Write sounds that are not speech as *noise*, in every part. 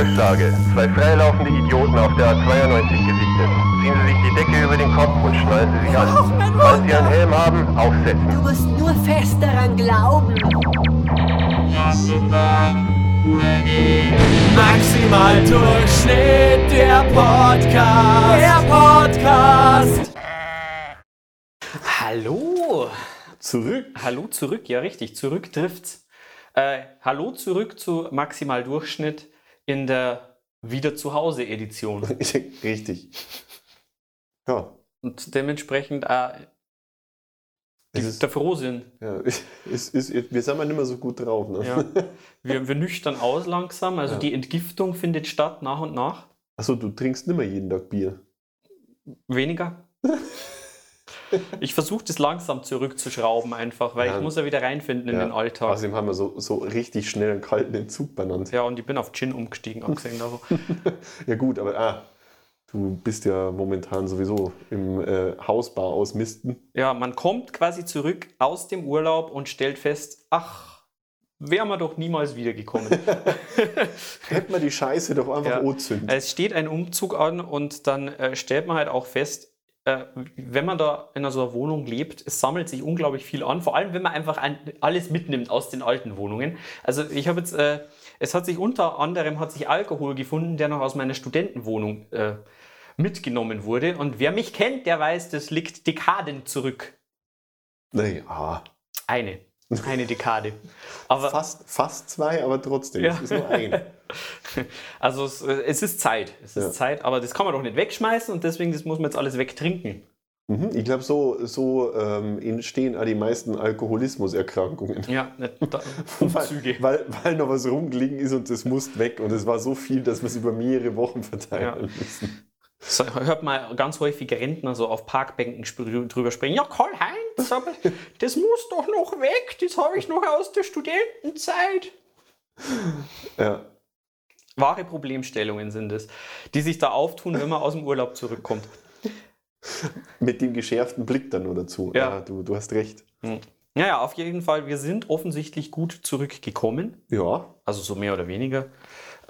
Durchsage. Zwei freilaufende Idioten auf der A92 gesichtet. Ziehen Sie sich die Decke über den Kopf und schnallen Sie sich an. Mein Falls Sie einen. Helm haben, aufsetzen. Du musst nur fest daran glauben. Maximal Durchschnitt, der Podcast. Der Podcast. Hallo! Zurück. Hallo zurück, ja richtig, zurück trifft's. Äh, hallo zurück zu Maximal Durchschnitt in der Wieder zu Hause Edition. *laughs* Richtig. Ja. Und dementsprechend äh, Es die, ist- der Frohsinn. ja. *laughs* Es ist, wir sind mal nicht mehr so gut drauf. Ne? Ja. Wir, wir nüchtern aus langsam, also Ja. die Entgiftung findet statt nach und nach. Achso, du trinkst nicht mehr jeden Tag Bier. Weniger. *laughs* *laughs* Ich versuche das langsam zurückzuschrauben einfach, weil Ja. ich muss ja wieder reinfinden in Ja. den Alltag. Außerdem haben wir so, so richtig schnell einen kalten Entzug benannt. Ja, und ich bin auf Gin umgestiegen, abgesehen davon. *laughs* Ja gut, aber ah, du bist ja momentan sowieso im äh, Hausbar ausmisten. Ja, man kommt quasi zurück aus dem Urlaub und stellt fest, ach, wären wir doch niemals wiedergekommen. *laughs* Hätten wir die Scheiße doch einfach Ja. anzünden. es steht ein Umzug an und dann äh, stellt man halt auch fest, wenn man da in so einer Wohnung lebt, es sammelt sich unglaublich viel an, vor allem wenn man einfach ein, alles mitnimmt aus den alten Wohnungen. Also ich habe jetzt, äh, es hat sich unter anderem hat sich Alkohol gefunden, der noch aus meiner Studentenwohnung äh, mitgenommen wurde. Und wer mich kennt, der weiß, das liegt Dekaden zurück. Naja, Eine. Eine Dekade. Aber fast, fast zwei, aber trotzdem, Ja. es ist nur ein. *laughs* *laughs* also es, äh, es ist Zeit. Es ist Ja. Zeit, aber das kann man doch nicht wegschmeißen und deswegen das muss man jetzt alles wegtrinken. Mhm. Ich glaube, so, so ähm, entstehen auch die meisten Alkoholismuserkrankungen. Ja, nicht da, *laughs* Weil, Umzüge. weil, weil noch was rumgelegen ist und es muss weg. Und es war so viel, dass wir es über mehrere Wochen verteilen Ja. müssen. So, hört man ganz häufig Rentner so auf Parkbänken drüber sprechen. Ja, Karl-Heinz, *laughs* aber das muss doch noch weg. Das habe ich noch aus der Studentenzeit. Ja. Wahre Problemstellungen sind es, die sich da auftun, wenn man aus dem Urlaub zurückkommt. *laughs* Mit dem geschärften Blick dann nur dazu. Ja. du, du hast recht. Naja, auf jeden Fall, wir sind offensichtlich gut zurückgekommen. Ja, Also so mehr oder weniger.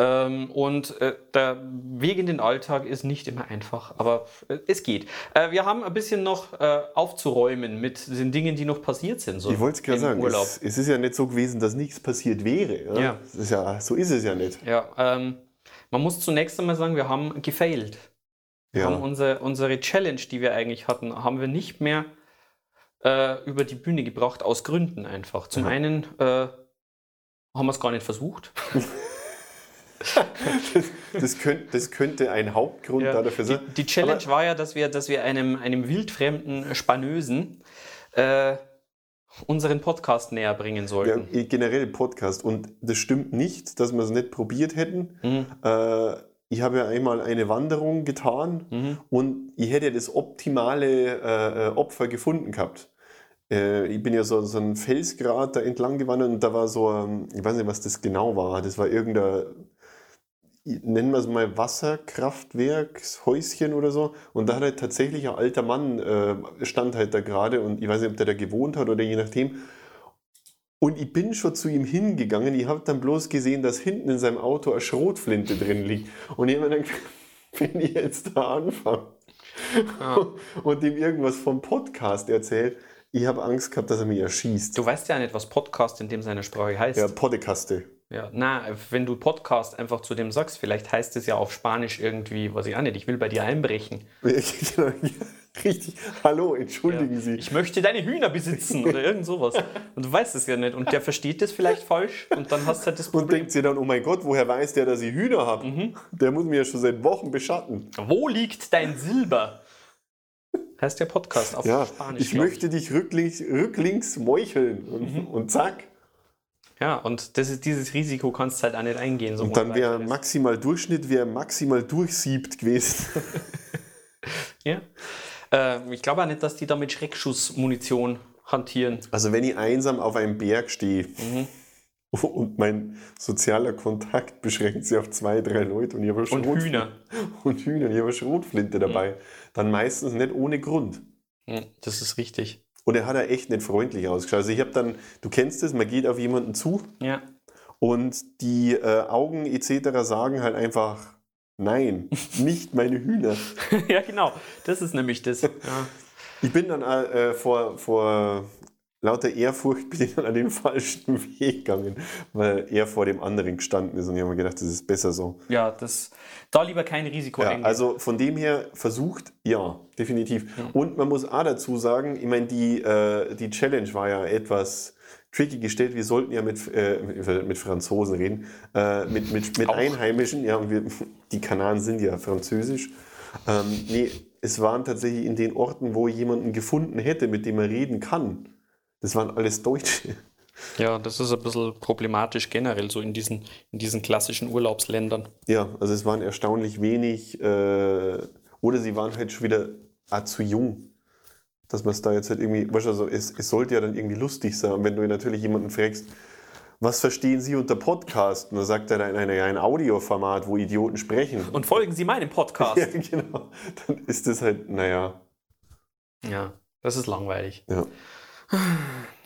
Ähm, und äh, der Weg in den Alltag ist nicht immer einfach, aber äh, es geht. Äh, wir haben ein bisschen noch aufzuräumen mit den Dingen, die noch passiert sind. So ich wollte es gerade sagen. Urlaub. Es, es ist ja nicht so gewesen, dass nichts passiert wäre. Ja? Ist ja, so ist es ja nicht. Ja, ähm, man muss zunächst einmal sagen, wir haben gefailt. Wir haben Ja. unsere, unsere Challenge, die wir eigentlich hatten, haben wir nicht mehr äh, über die Bühne gebracht, aus Gründen einfach. Zum Ja. einen äh, haben wir es gar nicht versucht. *laughs* *laughs* Das, könnt, das könnte ein Hauptgrund Ja, dafür die, sein. die Challenge Aber- war ja, dass wir, dass wir einem, einem wildfremden Spanösen äh, unseren Podcast näher bringen Ja, sollten. generell Podcast. Und das stimmt nicht, dass wir es nicht probiert hätten. Mhm. Äh, ich habe ja einmal eine Wanderung getan Mhm. und ich hätte das optimale äh, äh, Opfer gefunden gehabt. Äh, ich bin ja so, so ein Felsgrat da entlang gewandert und da war so, ich weiß nicht, was das genau war. Das war irgendein, nennen wir es mal Wasserkraftwerkshäuschen oder so. Und da hat halt tatsächlich ein alter Mann, äh, stand halt da gerade und ich weiß nicht, ob der da gewohnt hat oder je nachdem. Und ich bin schon zu ihm hingegangen. Ich habe dann bloß gesehen, dass hinten in seinem Auto eine Schrotflinte drin liegt. Und ich habe mir gedacht, *laughs* wenn ich jetzt da anfange *laughs* und ihm irgendwas vom Podcast erzähle, ich habe Angst gehabt, dass er mich erschießt. Du weißt ja nicht, was Podcast in dem seiner Sprache heißt. Ja, Podcaste. Ja, na, wenn du Podcast einfach zu dem sagst, vielleicht heißt es ja auf Spanisch irgendwie, was ich auch nicht, ich will bei dir einbrechen. *laughs* Richtig. Hallo, entschuldigen Ja. Sie. Ich möchte deine Hühner besitzen oder irgend sowas. Und du weißt es ja nicht. Und der versteht das vielleicht falsch und dann hast du halt das Und Problem. denkt sie dann, oh mein Gott, woher weiß der, dass ich Hühner habe? Mhm. Der muss mir ja schon seit Wochen beschatten. Wo liegt dein Silber? Heißt der Podcast auf Ja, Spanisch. ich möchte dich rücklinks, rücklinks meucheln. Und, Mhm. und zack. Ja, und das ist, dieses Risiko kannst du halt auch nicht eingehen. So Und dann wäre maximal Durchschnitt, wäre maximal durchsiebt gewesen. *laughs* Ja. Äh, ich glaube auch nicht, dass die da mit Schreckschussmunition hantieren. Also wenn ich einsam auf einem Berg stehe Mhm. *laughs* und mein sozialer Kontakt beschränkt sich auf zwei, drei Leute und ich habe eine Und Schrotflinte- Hühner. *laughs* und Hühner, ich habe Schrotflinte dabei, dann meistens nicht ohne Grund. Mhm, Das ist richtig. Und er hat ja echt nicht freundlich ausgeschaut. Also ich habe dann, du kennst es, man geht auf jemanden zu Ja. Und die äh, Augen etc. sagen halt einfach, nein, *laughs* nicht meine Hühner. ja, genau. Das ist nämlich das. Ja. Ich bin dann äh, vor, vor lauter Ehrfurcht bin ich dann an den *laughs* falschen Weg gegangen, weil er vor dem anderen gestanden ist und ich habe mir gedacht, das ist besser so. Ja, das, da lieber kein Risiko Ja, eingehen. also von dem her versucht, ja, definitiv. Und man muss auch dazu sagen, ich meine, die, äh, die Challenge war ja etwas tricky gestellt. Wir sollten ja mit, äh, mit, Franzosen reden, äh, mit, mit, mit Auch. Einheimischen. Ja, und wir, die Kanaren sind ja französisch. Ähm, nee, es waren tatsächlich in den Orten, wo jemanden gefunden hätte, mit dem er reden kann. Das waren alles Deutsche. ja, das ist ein bisschen problematisch generell, so in diesen, in diesen klassischen Urlaubsländern. Ja, also es waren erstaunlich wenig, äh, oder sie waren halt schon wieder ah, zu jung, dass man es da jetzt halt irgendwie, weißt du, also es, es sollte ja dann irgendwie lustig sein. Und wenn du natürlich jemanden fragst, was verstehen Sie unter Podcast? Und dann sagt er dann ein, ein Audioformat, wo Idioten sprechen. Und folgen Sie meinem Podcast. *laughs* ja, genau. Dann ist das halt, naja, Ja, das ist langweilig. ja.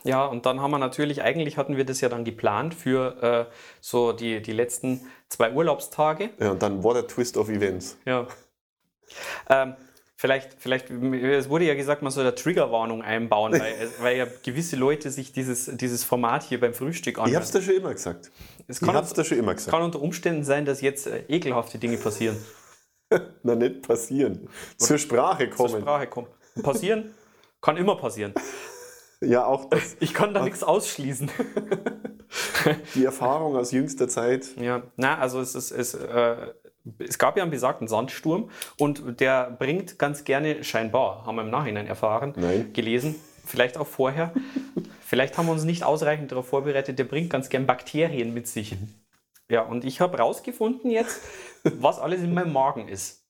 Ja, und dann haben wir natürlich, eigentlich hatten wir das ja dann geplant für äh, so die, die letzten zwei Urlaubstage. ja. Und dann war der Twist of Events. Ja. Ähm, vielleicht, vielleicht, es wurde ja gesagt, man soll eine Triggerwarnung einbauen, weil, *laughs* es- weil ja gewisse Leute sich dieses, dieses Format hier beim Frühstück Ich anhören. hab's da schon immer gesagt. Es Ich kann, hab's da schon immer gesagt. kann unter Umständen sein, dass jetzt äh, ekelhafte Dinge passieren, *laughs* Na, nicht passieren. Zur Sprache zur kommen. Sprache kommen. Passieren? Kann immer passieren. Ja, auch das, Ich kann da nichts ausschließen. *laughs* die Erfahrung aus jüngster Zeit. Ja, na, also es ist, es, äh, es gab ja einen besagten Sandsturm und der bringt ganz gerne, scheinbar, haben wir im Nachhinein erfahren, Nein. gelesen, vielleicht auch vorher, vielleicht haben wir uns nicht ausreichend darauf vorbereitet, der bringt ganz gern Bakterien mit sich. Ja, und ich habe rausgefunden jetzt, was alles in meinem Magen ist.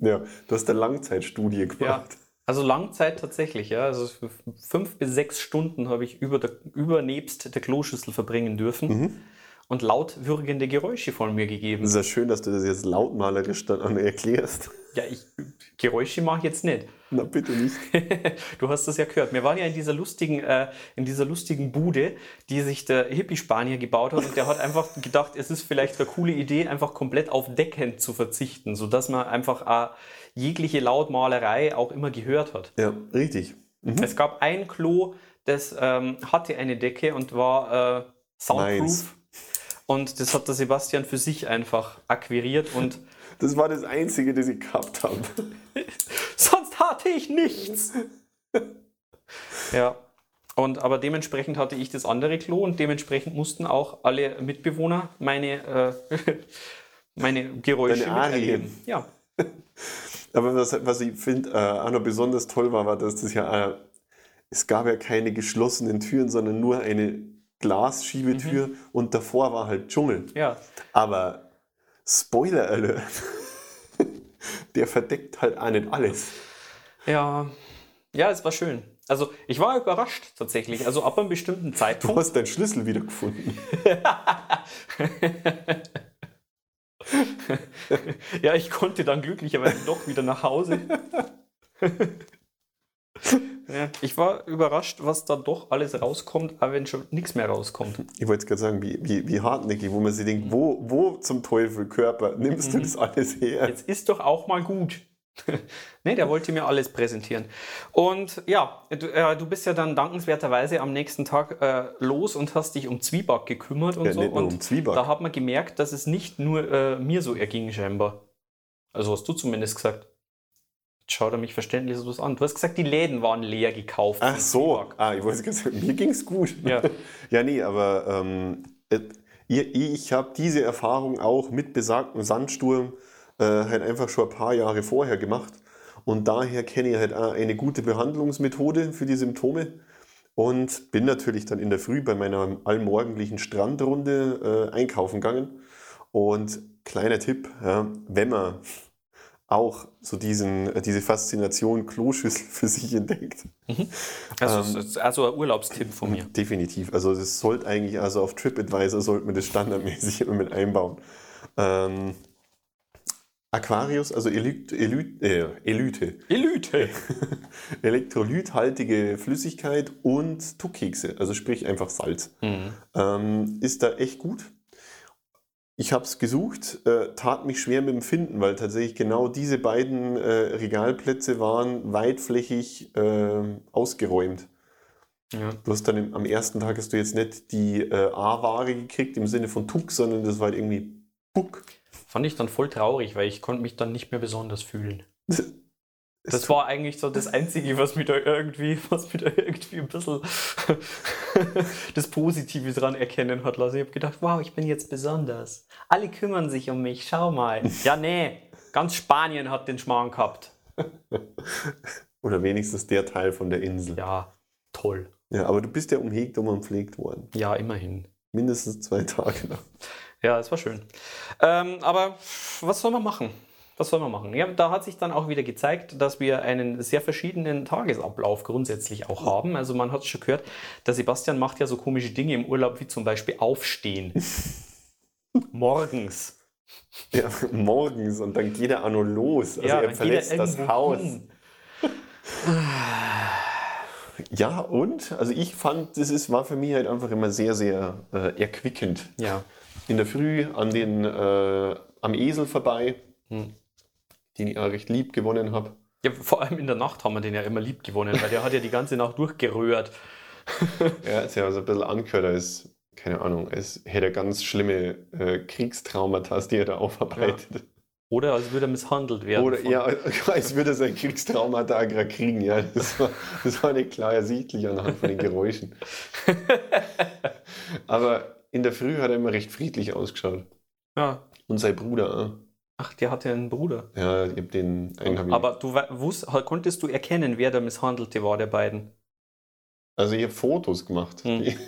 Ja, du hast eine Langzeitstudie Ja, gemacht. Also Langzeit tatsächlich, ja. Also fünf bis sechs Stunden habe ich über, der, über nebst der Kloschüssel verbringen dürfen und laut würgende Geräusche von mir gegeben. Es ist ja schön, dass du das jetzt lautmalerisch dann erklärst. Ja, ich, Geräusche mache ich jetzt nicht. Na, bitte nicht. *laughs* Du hast das ja gehört. Wir waren ja in dieser lustigen, äh, in dieser lustigen Bude, die sich der Hippie-Spanier gebaut hat und der hat einfach gedacht, es ist vielleicht eine coole Idee, einfach komplett auf Decken zu verzichten, sodass man einfach äh, jegliche Lautmalerei auch immer gehört hat. Ja, richtig. Es gab ein Klo, das ähm, hatte eine Decke und war äh, soundproof. Meins. Und das hat der Sebastian für sich einfach akquiriert und Das war das Einzige, das ich gehabt habe. *laughs* sonst hatte ich nichts. *laughs* ja. Und aber dementsprechend hatte ich das andere Klo und dementsprechend mussten auch alle Mitbewohner meine, äh, *laughs* meine Geräusche Deine miterleben. Ja. Aber was, was ich finde, äh, auch noch besonders toll war, war, dass das ja, äh, es gab ja keine geschlossenen Türen, sondern nur eine Glasschiebetür und davor war halt Dschungel. Ja. Aber Spoiler Alert, der verdeckt halt nicht alles. Ja. Ja, es war schön. Also ich war überrascht tatsächlich. Also ab einem bestimmten Du Zeitpunkt. hast deinen Schlüssel wiedergefunden. *laughs* Ja, ich konnte dann glücklicherweise doch wieder nach Hause. *laughs* *laughs* ja, ich war überrascht, was da doch alles rauskommt, aber wenn schon nichts mehr rauskommt. Ich wollte jetzt gerade sagen, wie, wie, wie hartnäckig, wo man sich denkt, wo, wo zum Teufel Körper nimmst du das alles her? Jetzt ist doch auch mal gut. *laughs* ne, der wollte mir alles präsentieren. Und ja, du, äh, du bist ja dann dankenswerterweise am nächsten Tag äh, los und hast dich um Zwieback gekümmert und Ja, so. nicht nur und um Zwieback. da hat man gemerkt, dass es nicht nur äh, mir so erging, scheinbar. Also hast du zumindest gesagt. Schaut er mich verständnislos an. Du hast gesagt, die Läden waren leer gekauft. Ach so, ah, ich wollte sagen, mir ging es gut. Ja. *laughs* ja, nee, aber ähm, äh, ich, ich habe diese Erfahrung auch mit besagtem Sandsturm äh, halt einfach schon ein paar Jahre vorher gemacht. Und daher kenne ich halt auch eine gute Behandlungsmethode für die Symptome. Und bin natürlich dann in der Früh bei meiner allmorgendlichen Strandrunde äh, einkaufen gegangen. Und kleiner Tipp, ja, wenn man auch so diesen, äh, diese Faszination Kloschüssel *laughs* für sich entdeckt, Also, Ähm, also ein Urlaubstipp von mir. Definitiv. Also das sollte eigentlich, also auf TripAdvisor sollte man das standardmäßig *laughs* immer mit einbauen. Ähm, Aquarius, also Elyt, Elyt, äh, Elyte, Elite. *laughs* elektrolythaltige Flüssigkeit und Tuckkekse, also sprich einfach Salz. Mhm. Ähm, ist da echt gut. Ich habe es gesucht, äh, tat mich schwer mit dem Finden, weil tatsächlich genau diese beiden äh, Regalplätze waren weitflächig äh, ausgeräumt. Ja. Du hast dann im, am ersten Tag hast du jetzt nicht die äh, A-Ware gekriegt im Sinne von Tuck, sondern das war halt irgendwie Puck. Fand ich dann voll traurig, weil ich konnte mich dann nicht mehr besonders fühlen. *laughs* Das war eigentlich so das Einzige, was mich da irgendwie, was mich da irgendwie ein bisschen *laughs* das Positive dran erkennen hat lassen. Ich habe gedacht, wow, ich bin jetzt besonders. Alle kümmern sich um mich, schau mal. *laughs* Ja, nee, ganz Spanien hat den Schmarrn gehabt. *laughs* Oder wenigstens der Teil von der Insel. Ja, Ja, toll. aber du bist ja umhegt und umpflegt worden. Ja, immerhin. Mindestens zwei Tage lang. Ja, es war schön. Ähm, aber was soll man machen? Was soll man machen? Ja, da hat sich dann auch wieder gezeigt, dass wir einen sehr verschiedenen Tagesablauf grundsätzlich auch haben. Also man hat es schon gehört, der Sebastian macht ja so komische Dinge im Urlaub, wie zum Beispiel aufstehen. *laughs* Morgens. Ja, morgens und dann geht er auch noch los. Also ja, er verlässt das Haus. hin. Ja, und? Also ich fand, das ist, war für mich halt einfach immer sehr, sehr äh, erquickend. Ja. In der Früh an den, äh, am Esel vorbei, Hm. Den ich auch recht lieb gewonnen habe. ja. Vor allem in der Nacht haben wir den ja immer lieb gewonnen, weil der hat ja die ganze Nacht durchgerührt. Er hat sich also ein bisschen angehört, als, keine Ahnung, als hätte ganz schlimme äh, Kriegstraumata, die er da aufarbeitet. Oder als würde er misshandelt werden. Oder von- ja, als würde er sein Kriegstraumata gerade kriegen. Ja, das war, das war nicht klar ersichtlich anhand von den Geräuschen. *laughs* Aber in der Früh hat er immer recht friedlich ausgeschaut. ja. Und sein Bruder, Ach, der hatte einen Bruder. ja, ich hab den einen hab ich, Aber du wusst, konntest du erkennen, wer der Misshandelte war, der beiden? Also ich habe Fotos gemacht. Hm. *laughs*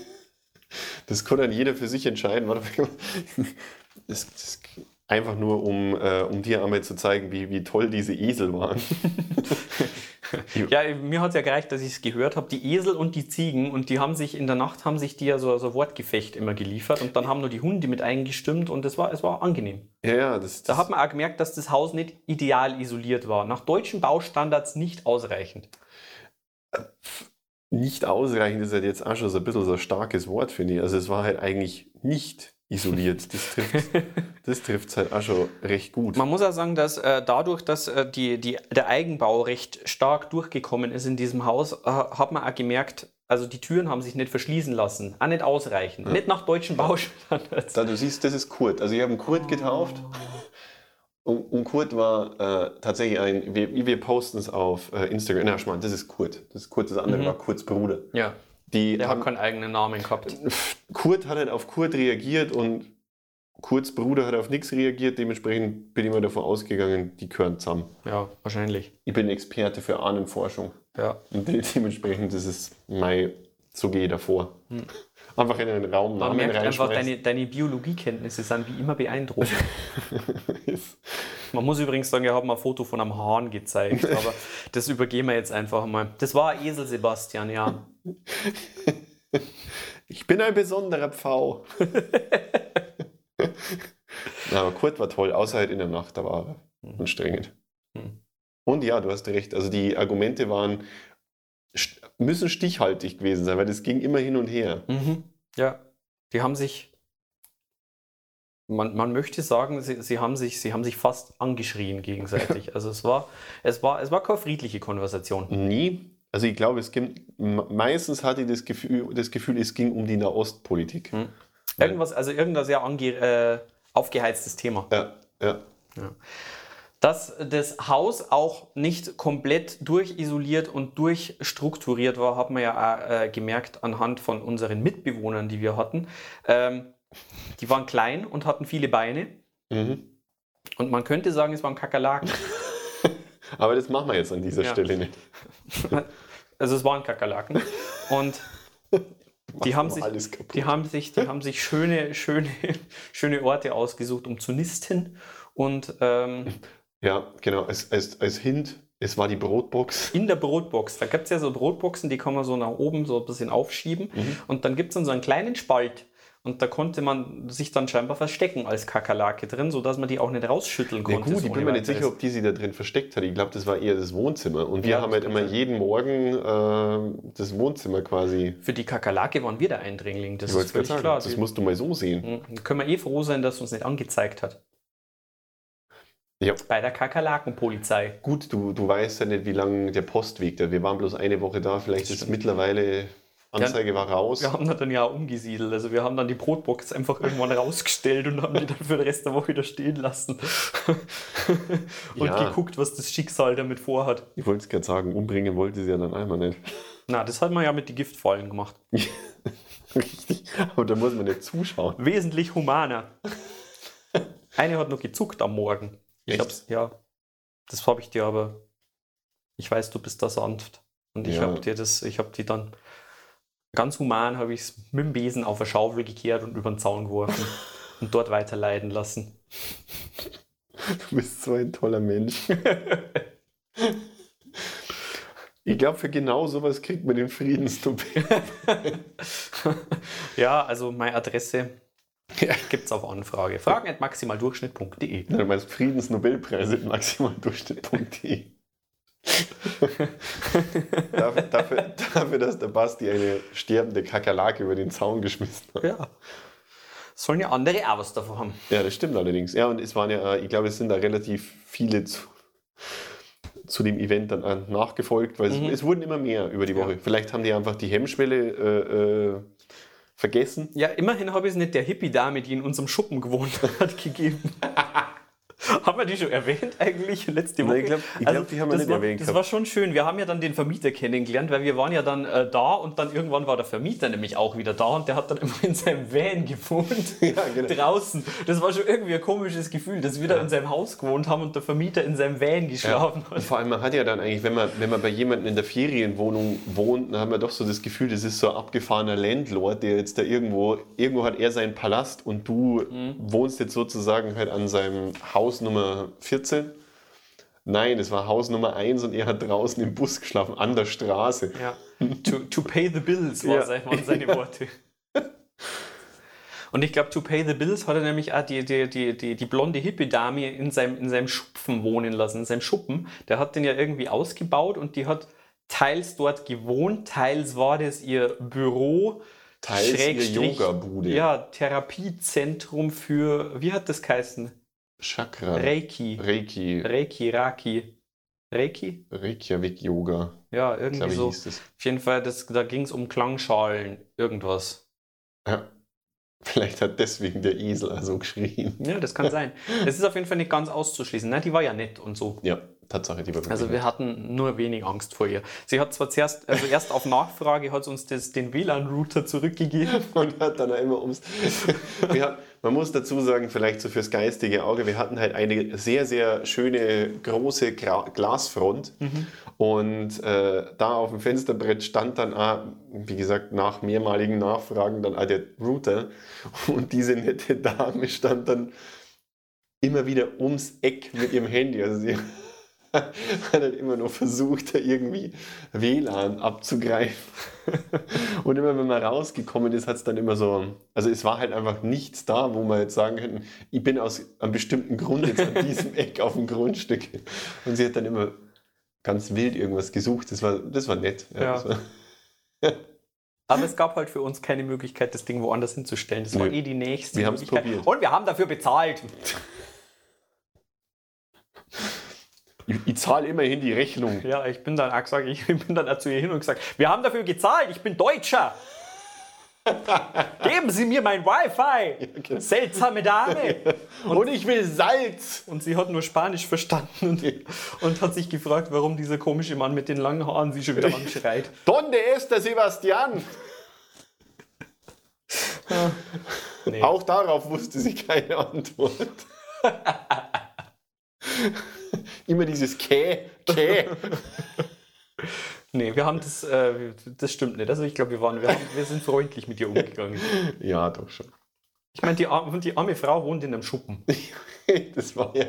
Das kann dann jeder für sich entscheiden. Warte mal. *laughs* Das, das, einfach nur, um, äh, um dir einmal zu zeigen, wie, wie toll diese Esel waren. *laughs* Ja, mir hat es ja gereicht, dass ich es gehört habe. Die Esel und die Ziegen und die haben sich in der Nacht haben sich die ja so, so Wortgefecht immer geliefert und dann haben nur die Hunde mit eingestimmt und es war, es war angenehm. Ja, ja, das, Da das, hat man auch gemerkt, dass das Haus nicht ideal isoliert war. Nach deutschen Baustandards nicht ausreichend. nicht ausreichend ist halt jetzt auch schon so ein bisschen so ein starkes Wort, finde ich. Also es war halt eigentlich nicht isoliert. Das trifft *laughs* das trifft's halt auch schon recht gut. Man muss auch sagen, dass äh, dadurch, dass äh, die, die, der Eigenbau recht stark durchgekommen ist in diesem Haus, äh, hat man auch gemerkt, also die Türen haben sich nicht verschließen lassen. Auch nicht ausreichend. Nicht nach deutschen Baustandards. Da, du siehst, das ist Kurt. Also ich habe Kurt getauft. Und, und Kurt war äh, tatsächlich ein, wir, wir posten es auf äh, Instagram. Na, Schmarrn, das ist Kurt. Das ist Kurt, das andere war Kurts Bruder. Ja, Die der haben, hat keinen eigenen Namen gehabt. *laughs* Kurt hat halt auf Kurt reagiert und Kurts Bruder hat auf nichts reagiert. Dementsprechend bin ich mal davon ausgegangen, die gehören zusammen. Ja, wahrscheinlich. Ich bin Experte für Ahnenforschung. Ja. Und de dementsprechend ist es mein, so gehe ich davor. Einfach in einen Raum Hm. Man merkt einfach, deine, deine Biologiekenntnisse sind wie immer beeindruckend. *laughs* Man muss übrigens sagen, wir haben ein Foto von einem Hahn gezeigt, *laughs* aber das übergehen wir jetzt einfach mal. Das war Esel, Sebastian, ja. *laughs* Ich bin ein besonderer Pfau. Ja, *laughs* aber Kurt war toll, außer halt in der Nacht, da war er anstrengend. Mhm. Und ja, du hast recht, also die Argumente waren, müssen stichhaltig gewesen sein, weil das ging immer hin und her. Mhm. Ja, die haben sich, man, man möchte sagen, sie, sie, haben sich, sie haben sich fast angeschrien gegenseitig. *laughs* Also es war, es war, es war keine friedliche Konversation. Nie. Also ich glaube, es me- meistens hatte ich das Gefühl, das Gefühl, es ging um die Nahostpolitik. Mhm. Irgendwas, also irgendein sehr äh, aufgeheiztes Thema. Ja, ja. Dass das Haus auch nicht komplett durchisoliert und durchstrukturiert war, hat man ja auch, äh, gemerkt anhand von unseren Mitbewohnern, die wir hatten. Ähm, die waren klein und hatten viele Beine. Mhm. Und man könnte sagen, es waren Kakerlaken. *laughs* Aber das machen wir jetzt an dieser Ja. Stelle nicht. *laughs* Also es waren Kakerlaken. Und *laughs* die haben, sich, die haben sich, die haben sich schöne, schöne, *laughs* schöne Orte ausgesucht, um zu nisten. Und ähm, Ja, genau. Als, als, als Hint, es war die Brotbox. in der Brotbox, da gibt es ja so Brotboxen, die kann man so nach oben so ein bisschen aufschieben. Mhm. Und dann gibt es dann so einen kleinen Spalt, Und da konnte man sich dann scheinbar verstecken als Kakerlake drin, sodass man die auch nicht rausschütteln Ja konnte. gut, ich so bin ohne mir nicht sicher, ob die sich da drin versteckt hat. Ich glaube, das war eher das Wohnzimmer. Und wir Ja, haben halt immer jeden Morgen äh, das Wohnzimmer quasi. Für die Kakerlake waren wir der Eindringling, das ich ist es völlig sagen. klar. Das musst du mal so sehen. Mhm. Da können wir eh froh sein, dass uns nicht angezeigt hat. Ja. Bei der Kakerlakenpolizei. Gut, du, du weißt ja nicht, wie lang der Postweg da. Wir waren bloß eine Woche da. Vielleicht Das ist stimmt. mittlerweile Anzeige war raus. Wir haben das dann ja umgesiedelt. Also wir haben dann die Brotbox einfach irgendwann rausgestellt und haben die dann für den Rest der Woche wieder stehen lassen. *laughs* und Ja. geguckt, was das Schicksal damit vorhat. Ich wollte es gerade sagen, umbringen wollte sie ja dann einmal nicht. Na, das hat man ja mit den Giftfallen gemacht. *laughs* Richtig. Aber da muss man nicht zuschauen. Wesentlich humaner. Eine hat noch gezuckt am Morgen. Ich Echt? hab's, ja. Das habe ich dir aber. Ich weiß, du bist da sanft. Und ich Ja. habe dir das, ich habe die dann ganz human habe ich es mit dem Besen auf eine Schaufel gekehrt und über den Zaun geworfen *laughs* und dort weiter leiden lassen. Du bist so ein toller Mensch. Ich glaube, für genau sowas kriegt man den Friedensnobel. *laughs* Ja, also meine Adresse Ja. gibt es auf Anfrage. Fragen at maximaldurchschnitt.de. Du meinst Friedensnobelpreise maximaldurchschnitt.de. dafür, dafür, dafür, dass der Basti eine sterbende Kakerlake über den Zaun geschmissen hat. Ja. Sollen ja andere auch was davon haben. Ja, das stimmt allerdings. Ja, und es waren ja, äh, ich glaube, es sind da relativ viele zu, zu dem Event dann nachgefolgt, weil Mhm. es, es wurden immer mehr über die Woche. Vielleicht haben die einfach die Hemmschwelle äh, äh, vergessen. Ja, immerhin habe ich es nicht der Hippie-Dame, die in unserem Schuppen gewohnt *laughs* hat, gegeben. *laughs* *laughs* haben wir die schon erwähnt eigentlich letzte Woche? Nein, ich glaub- ich glaub, die haben wir nicht war, erwähnt Das gehabt. war schon schön. Wir haben ja dann den Vermieter kennengelernt, weil wir waren ja dann äh, da und dann irgendwann war der Vermieter nämlich auch wieder da und der hat dann immer in seinem Van gewohnt. *laughs* Ja, genau. Draußen. Das war schon irgendwie ein komisches Gefühl, dass wir da in seinem Haus gewohnt haben und der Vermieter in seinem Van geschlafen Und hat. vor allem, man hat ja dann eigentlich, wenn man, wenn man bei jemandem in der Ferienwohnung wohnt, dann hat man doch so das Gefühl, das ist so ein abgefahrener Landlord, der jetzt da irgendwo, irgendwo hat er seinen Palast und du wohnst jetzt sozusagen halt an seinem Haus Nummer 14. Nein, es war Haus Nummer 1 und er hat draußen im Bus geschlafen, an der Straße. Ja. To, to pay the bills war Ja. waren seine Worte. Und ich glaube, to pay the bills hat er nämlich auch die, die, die, die, die blonde Hippie-Dame in seinem, in seinem Schupfen wohnen lassen, in seinem Schuppen. Der hat den ja irgendwie ausgebaut und die hat teils dort gewohnt, teils war das ihr Büro. Teils Schrägstrich- Yoga-Bude. Ja, Therapiezentrum für, wie hat das geheißen? Chakra. Reiki. Reiki. Reiki, Raki. Reiki? Reykjavik Yoga, Ja, irgendwie ich, so. hieß das. Auf jeden Fall, das, da ging es um Klangschalen, irgendwas. Ja. Vielleicht hat deswegen der Esel also geschrien. Ja, das kann sein. *laughs* Es ist auf jeden Fall nicht ganz auszuschließen. Nein, die war ja nett und so. Ja, Tatsache, die wirklich Also wir hatten nur wenig Angst vor ihr. Sie hat zwar zuerst, also erst auf Nachfrage hat sie uns das, den WLAN-Router zurückgegeben. *laughs* und hat dann auch immer ums. *laughs* wir man muss dazu sagen, vielleicht so fürs geistige Auge, wir hatten halt eine sehr, sehr schöne große Gra Glasfront. Und äh, da auf dem Fensterbrett stand dann, auch, wie gesagt, nach mehrmaligen Nachfragen dann auch der Router. Und diese nette Dame stand dann immer wieder ums Eck mit ihrem Handy. Also sie *laughs* hat halt immer nur versucht, da irgendwie WLAN abzugreifen. *laughs* Und immer wenn man rausgekommen ist, hat es dann immer so, also es war halt einfach nichts da, wo man jetzt sagen könnten, ich bin aus einem bestimmten Grund jetzt an diesem *laughs* Eck auf dem Grundstück. Und sie hat dann immer ganz wild irgendwas gesucht. Das war, das war nett. Ja. das war, Aber es gab halt für uns keine Möglichkeit, das Ding woanders hinzustellen. Das war Nö. eh die nächste Wir Möglichkeit. probiert. Und wir haben dafür bezahlt. Ich, ich zahle immerhin die Rechnung. Ja, ich bin dann auch gesagt, ich bin dann zu ihr hin und gesagt, wir haben dafür gezahlt, ich bin Deutscher. *laughs* Geben Sie mir mein Wi-Fi. genau. Seltsame Dame. *laughs* Und, ich will Salz! Und sie hat nur Spanisch verstanden und, und hat sich gefragt, warum dieser komische Mann mit den langen Haaren sie schon wieder *laughs* anschreit. Donde está Sebastian? Nee. Auch darauf wusste sie keine Antwort. Immer dieses Kä, Kä. *laughs* Nee, wir haben das, äh, das stimmt nicht. Also ich glaube, wir, waren, wir, haben, wir sind freundlich mit ihr umgegangen. Ja, doch schon. Ich meine, die, arme- die arme Frau wohnt in einem Schuppen. *laughs* Das war ja.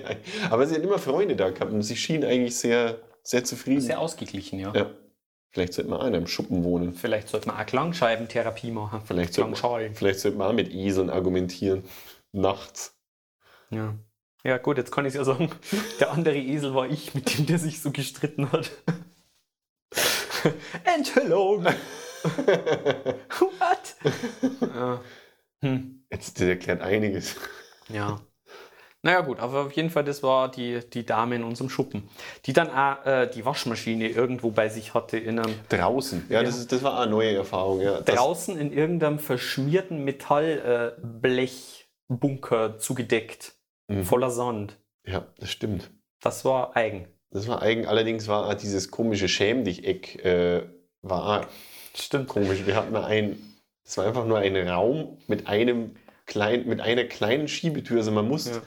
Aber sie hat immer Freunde da gehabt und sie schien eigentlich sehr, sehr zufrieden. Sehr ausgeglichen, ja. ja. Vielleicht sollte man auch in einem Schuppen wohnen. Vielleicht sollte man auch Klangscheibentherapie machen. Vielleicht sollte, man, vielleicht sollte man auch mit Eseln argumentieren. Nachts. Ja. Ja, gut, jetzt kann ich ja sagen, *laughs* der andere Esel war ich, mit dem der sich so gestritten hat. *laughs* Entschuldigung. *laughs* What? ja. Hm. Jetzt das erklärt einiges. ja. Naja, gut, aber auf jeden Fall, das war die, die Dame in unserem Schuppen, die dann auch äh, die Waschmaschine irgendwo bei sich hatte in einem Draußen. Ja, Ja. Das, ist, das war auch eine neue Erfahrung. Ja. Das, draußen in irgendeinem verschmierten Metallblechbunker zugedeckt, Mhm. voller Sand. ja, das stimmt. Das war eigen. Das war eigen. Allerdings war dieses komische Schäm dich Eck äh, war Stimmt. komisch. Wir hatten ein, es war einfach nur ein Raum mit einem kleinen, mit einer kleinen Schiebetür. Also man musste Ja.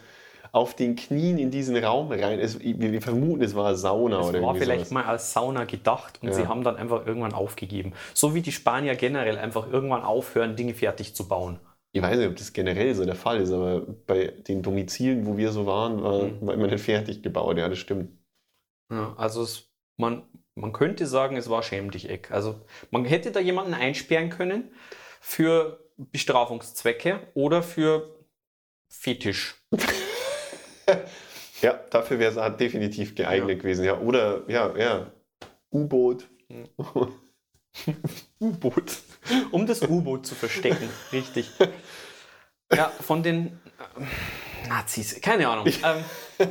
auf den Knien in diesen Raum rein. Es, wir vermuten, es war Sauna Es oder war vielleicht sowas. mal als Sauna gedacht und Ja. sie haben dann einfach irgendwann aufgegeben. So wie die Spanier generell einfach irgendwann aufhören, Dinge fertig zu bauen. Ich weiß nicht, ob das generell so der Fall ist, aber bei den Domizilen, wo wir so waren, war, Mhm. war immer nicht fertig gebaut. Ja, das stimmt. Ja, also es, man, man könnte sagen, es war schäm dich Eck. Also man hätte da jemanden einsperren können für Bestrafungszwecke oder für Fetisch. *laughs* Ja, dafür wäre es definitiv geeignet Ja. gewesen. Ja, oder ja, ja, U-Boot. *laughs* U-Boot. Um das U-Boot zu verstecken. *laughs* Richtig. Ja, von den äh, Nazis. Keine Ahnung. Ähm, *laughs*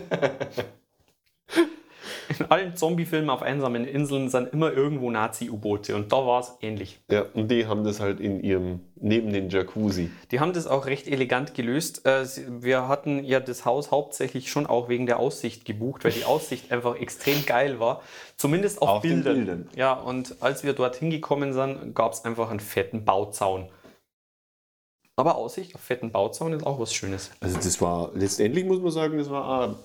in allen Zombie-Filmen auf einsamen Inseln sind immer irgendwo Nazi-U-Boote und da war es ähnlich. Ja, und die haben das halt in ihrem, neben den Jacuzzi. Die haben das auch recht elegant gelöst. Äh, Wir hatten ja das Haus hauptsächlich schon auch wegen der Aussicht gebucht, weil die Aussicht einfach extrem geil war. Zumindest auf, Auf Bildern. Bildern. Ja, und als wir dorthin gekommen sind, gab es einfach einen fetten Bauzaun. Aber Aussicht auf fetten Bauzaun ist auch was Schönes. Also das war, letztendlich muss man sagen, das war auch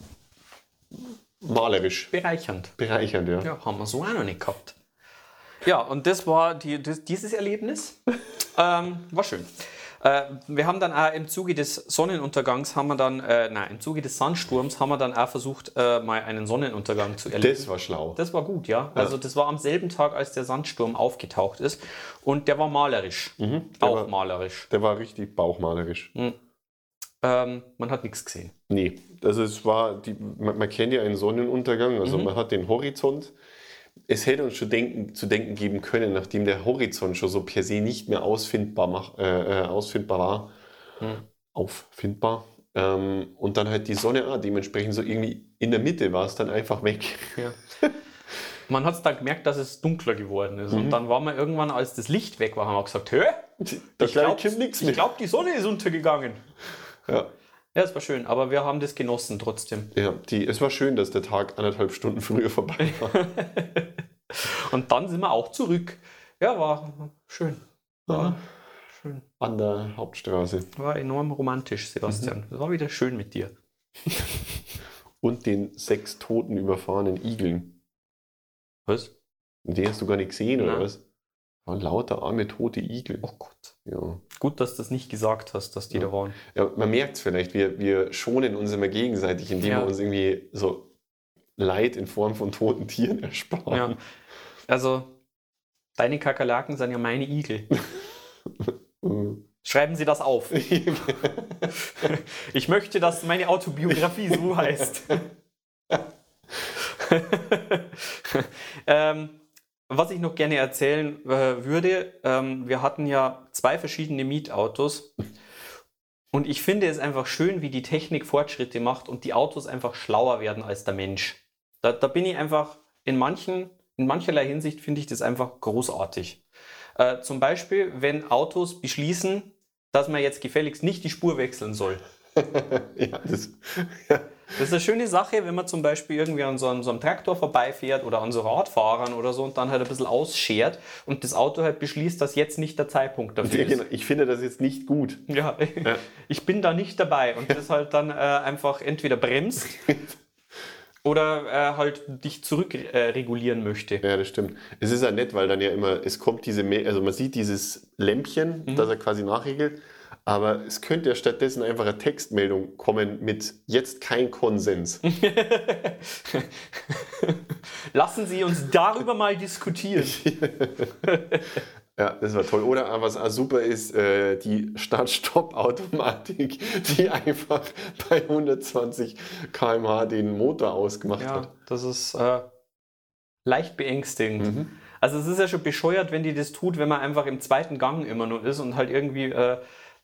malerisch Bereichernd. bereichernd, ja. Ja, haben wir so auch noch nicht gehabt. Ja, und das war die, das, dieses Erlebnis. *laughs* ähm, war schön. Äh, wir haben dann auch im Zuge des Sonnenuntergangs haben wir dann, äh, nein, im Zuge des Sandsturms haben wir dann auch versucht, äh, mal einen Sonnenuntergang zu erleben. Das war schlau. Das war gut, ja. Also das war am selben Tag, als der Sandsturm aufgetaucht ist. Und der war malerisch. der Auch war- malerisch. Der war richtig bauchmalerisch. Ähm, man hat nichts gesehen. Nee, also es war, die, man, man kennt ja einen Sonnenuntergang, also man hat den Horizont. Es hätte uns schon denken, zu denken geben können, nachdem der Horizont schon so per se nicht mehr ausfindbar, mach, äh, äh, ausfindbar war, auffindbar. Ähm, und dann halt die Sonne ah, dementsprechend so irgendwie in der Mitte war es dann einfach weg. Ja. Man hat es dann gemerkt, dass es dunkler geworden ist. Und dann war man irgendwann, als das Licht weg war, haben wir gesagt, hä? Da Ich glaube, glaub, die Sonne ist untergegangen. Ja. Ja, es war schön, aber wir haben das genossen trotzdem. Ja, die, es war schön, dass der Tag anderthalb Stunden früher vorbei war. *laughs* Und dann sind wir auch zurück. Ja, war schön. War, schön. An der Hauptstraße. war enorm romantisch, Sebastian. Es war wieder schön mit dir. *laughs* Und den sechs toten überfahrenen Igeln. Was? Die hast du gar nicht gesehen, oder Nein. was? Waren lauter arme tote Igel. Oh Gott. Ja. Gut, dass du das nicht gesagt hast, dass die da waren. ja man merkt es vielleicht, wir, wir schonen uns immer gegenseitig, indem Ja. wir uns irgendwie so Leid in Form von toten Tieren *laughs* ersparen. Ja. Also, deine Kakerlaken sind ja meine Igel. *laughs* Mhm. Schreiben Sie das auf. *laughs* Ich möchte, dass meine Autobiografie so heißt. ähm, was ich noch gerne erzählen äh, würde, ähm, wir hatten ja zwei verschiedene Mietautos. Und ich finde es einfach schön, wie die Technik Fortschritte macht und die Autos einfach schlauer werden als der Mensch. Da, da bin ich einfach in manchen, in mancherlei Hinsicht finde ich das einfach großartig. Äh, zum Beispiel, wenn Autos beschließen, dass man jetzt gefälligst nicht die Spur wechseln soll. *laughs* ja, das, ja. Das ist eine schöne Sache, wenn man zum Beispiel irgendwie an so einem, so einem Traktor vorbeifährt oder an so Radfahrern oder so und dann halt ein bisschen ausschert und das Auto halt beschließt, dass jetzt nicht der Zeitpunkt dafür Ja, *laughs* ist. genau. Ich finde das jetzt nicht gut. Ja, ich bin da nicht dabei und das halt dann äh, einfach entweder bremst *laughs* oder äh, halt dich zurückregulieren äh, möchte. Ja, das stimmt. Es ist ja nett, weil dann ja immer, es kommt diese, also man sieht dieses Lämpchen, Mhm. das er quasi nachregelt, Aber es könnte ja stattdessen einfach eine Textmeldung kommen mit jetzt kein Konsens. *laughs* Lassen Sie uns darüber mal diskutieren. *laughs* Ja, das war toll. Oder was auch super ist, äh, die Start-Stopp-Automatik, die einfach bei 120 km/h den Motor ausgemacht Ja, hat. das ist äh, leicht beängstigend. Mhm. Also es ist ja schon bescheuert, wenn die das tut, wenn man einfach im zweiten Gang immer nur ist und halt irgendwie, äh,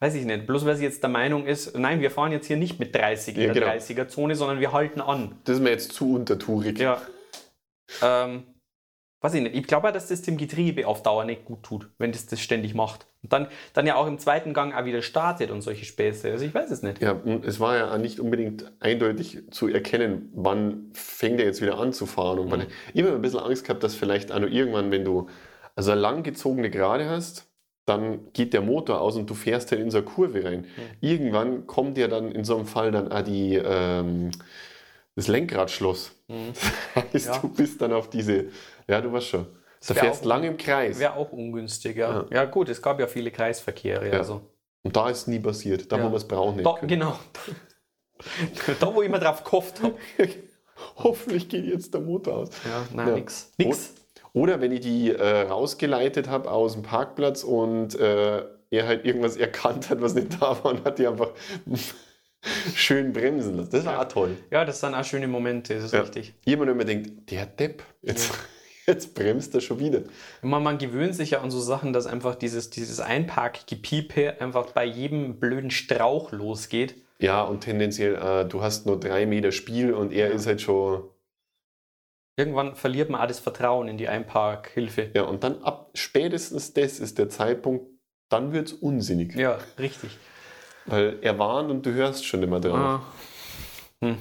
weiß ich nicht, bloß weil sie jetzt der Meinung ist, nein, wir fahren jetzt hier nicht mit 30 in Ja, der genau. 30er-Zone, sondern wir halten an. Das ist mir jetzt zu untertourig. Ja. Ähm, weiß ich nicht. Ich glaube, dass das dem Getriebe auf Dauer nicht gut tut, wenn das das ständig macht. Und dann, dann ja auch im zweiten Gang auch wieder startet und solche Späße. Also ich weiß es nicht. Ja, es war ja auch nicht unbedingt eindeutig zu erkennen, wann fängt er jetzt wieder an zu fahren. Und wann, Mhm. Ich habe ein bisschen Angst gehabt, dass vielleicht auch noch irgendwann, wenn du also eine langgezogene Gerade hast, dann geht der Motor aus und du fährst halt in so eine Kurve rein. Mhm. Irgendwann kommt ja dann in so einem Fall dann auch die, ähm, das Lenkradschloss. *laughs* Das heißt, Mhm. Ja. du bist dann auf diese, ja, du weißt schon. Du fährst lang im Kreis. Wäre auch ungünstig, ja. Ja. ja. gut, es gab ja viele Kreisverkehre. Ja. Also. Und da ist nie passiert. Da, Ja. wo man es braucht nicht. Da, können. genau. *laughs* da, wo ich immer drauf gehofft habe. *laughs* Hoffentlich geht jetzt der Motor aus. Ja, nein, Ja. nix. Nix. Oder wenn ich die äh, rausgeleitet habe aus dem Parkplatz und äh, er halt irgendwas erkannt hat, was nicht da war und hat die einfach *laughs* schön bremsen lassen. Das war auch toll. Ja, das sind auch schöne Momente, das ist Ja. richtig. Jemand immer denkt, der Depp, jetzt, *laughs* jetzt bremst er schon wieder. Man, man gewöhnt sich ja an so Sachen, dass einfach dieses, dieses Einparkgepiepe einfach bei jedem blöden Strauch losgeht. Ja, und tendenziell, äh, du hast nur drei Meter Spiel und er ist halt schon. Irgendwann verliert man auch das Vertrauen in die Einparkhilfe. Ja, und dann ab spätestens das ist der Zeitpunkt, dann wird es unsinnig. Ja, richtig. Weil er warnt und du hörst schon immer drauf. Ah. Hm.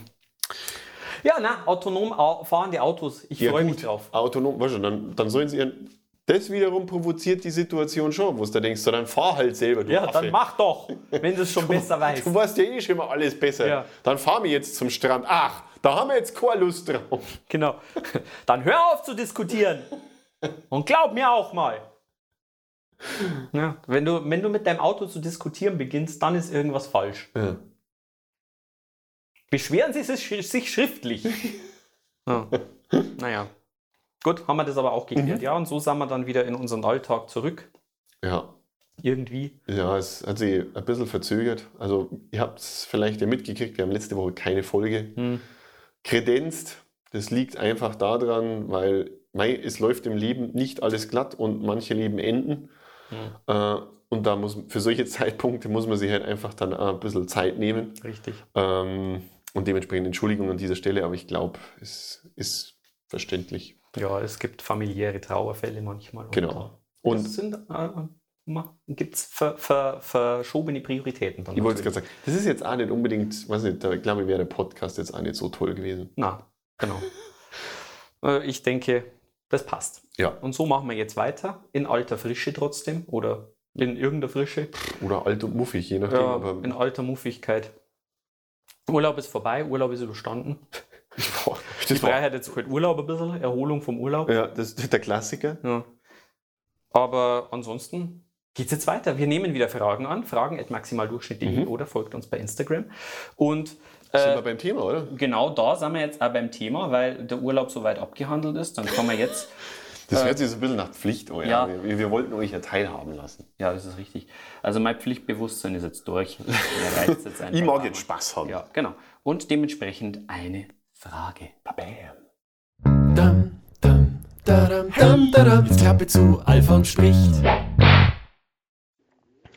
Ja, na, autonom au- fahrende Autos. Ich Ja, freue mich drauf. Autonom, weißt du, dann, dann sollen sie ihren. Das wiederum provoziert die Situation schon, wo du denkst, so, dann fahr halt selber, Ja, Affe. dann mach doch, wenn du es schon besser weißt. Du weißt ja eh schon mal alles besser. Ja. Dann fahr mir jetzt zum Strand. Ach, da haben wir jetzt keine Lust drauf. Genau. *laughs* Dann hör auf zu diskutieren. Und glaub mir auch mal. Ja, wenn, du, wenn du mit deinem Auto zu diskutieren beginnst, dann ist irgendwas falsch. Ja. Beschweren Sie sich, sich schriftlich. *laughs* Ja. Naja. Gut, haben wir das aber auch geklärt. Ja, und so sind wir dann wieder in unseren Alltag zurück. ja. Irgendwie. Ja, es hat sich ein bisschen verzögert. Also, ihr habt es vielleicht ja mitgekriegt, wir haben letzte Woche keine Folge Hm. kredenzt. Das liegt einfach daran, weil mei, es läuft im Leben nicht alles glatt und manche Leben enden. Hm. Äh, und da muss für solche *laughs* Zeitpunkte muss man sich halt einfach dann ein bisschen Zeit nehmen. Richtig. Ähm, und dementsprechend Entschuldigung an dieser Stelle, aber ich glaube, es ist verständlich. Ja, es gibt familiäre Trauerfälle manchmal. Genau. Und sind, äh, gibt es ver, ver, verschobene Prioritäten dann. ich wollte es gerade sagen, das ist jetzt auch nicht unbedingt, weiß nicht, da glaube ich, wäre der Podcast jetzt auch nicht so toll gewesen. Na, genau. *laughs* Äh, ich denke, das passt. Ja. Und so machen wir jetzt weiter. In alter Frische trotzdem. Oder in irgendeiner Frische. Oder alt und muffig, je nachdem. Ja, aber in alter Muffigkeit. Urlaub ist vorbei, Urlaub ist überstanden. *laughs* Die Freiheit jetzt halt Urlaub ein bisschen, Erholung vom Urlaub. ja, das ist der Klassiker. Ja. Aber ansonsten geht es jetzt weiter. Wir nehmen wieder Fragen an. Fragen at maximaldurchschnitt.de Mhm. oder folgt uns bei Instagram. Und Sind äh, wir beim Thema, oder? genau da sind wir jetzt auch beim Thema, weil der Urlaub soweit abgehandelt ist. Dann kann man jetzt. *laughs* Das hört sich so ein bisschen nach Pflicht an. Ja. Wir, wir wollten euch ja teilhaben lassen. Ja, das ist richtig. Also mein Pflichtbewusstsein ist jetzt durch. *laughs* Jetzt Ich mag jetzt Spaß haben. Ja, genau. Und dementsprechend eine Frage. Bam. Dam, dam, dadam, dam, dadam. Jetzt Klappe zu, Alfons spricht.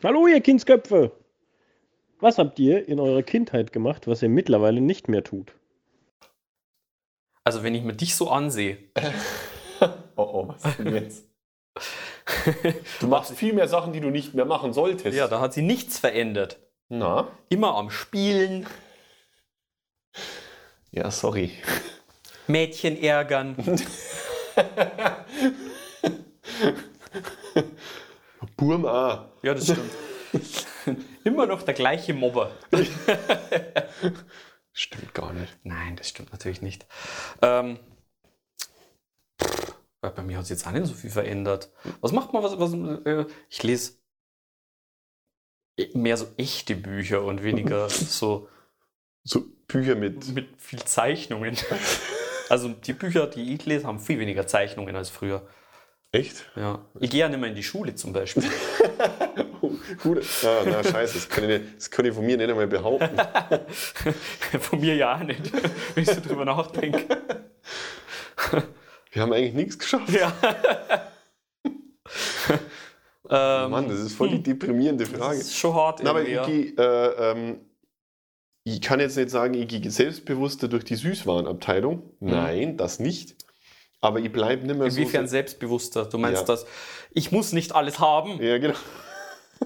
Hallo, ihr Kindsköpfe! Was habt ihr in eurer Kindheit gemacht, was ihr mittlerweile nicht mehr tut? Also wenn ich mir dich so ansehe, *laughs* Oh oh, was ist denn jetzt? Du machst viel mehr Sachen, die du nicht mehr machen solltest. ja, da hat sich nichts verändert. Na? Immer am Spielen, Ja, sorry. Mädchen ärgern. Burm A. Ja, das stimmt. Immer noch der gleiche Mobber. Stimmt gar nicht. Nein, das stimmt natürlich nicht. Ähm, bei mir hat sich jetzt auch nicht so viel verändert. Was macht man? Was, was, äh, ich lese mehr so echte Bücher und weniger *laughs* so So Bücher mit. mit viel Zeichnungen. *laughs* Also die Bücher, die ich lese, haben viel weniger Zeichnungen als früher. Echt? Ja. Ich gehe ja nicht mehr in die Schule zum Beispiel. *laughs* Gut. Ah, na, scheiße, das kann, ich das kann ich von mir nicht einmal behaupten. *laughs* Von mir ja auch nicht, wenn ich so drüber nachdenke. Wir haben eigentlich nichts geschafft. Ja. Mann, das ist voll die deprimierende das Frage. ist schon hart. Na, aber ich, äh, ähm, ich kann jetzt nicht sagen, ich gehe selbstbewusster durch die Süßwarenabteilung. Nein, das nicht. Aber ich bleibe nicht mehr Inwiefern so. selbstbewusster? Du meinst Ja. das, ich muss nicht alles haben. Ja, genau. *laughs*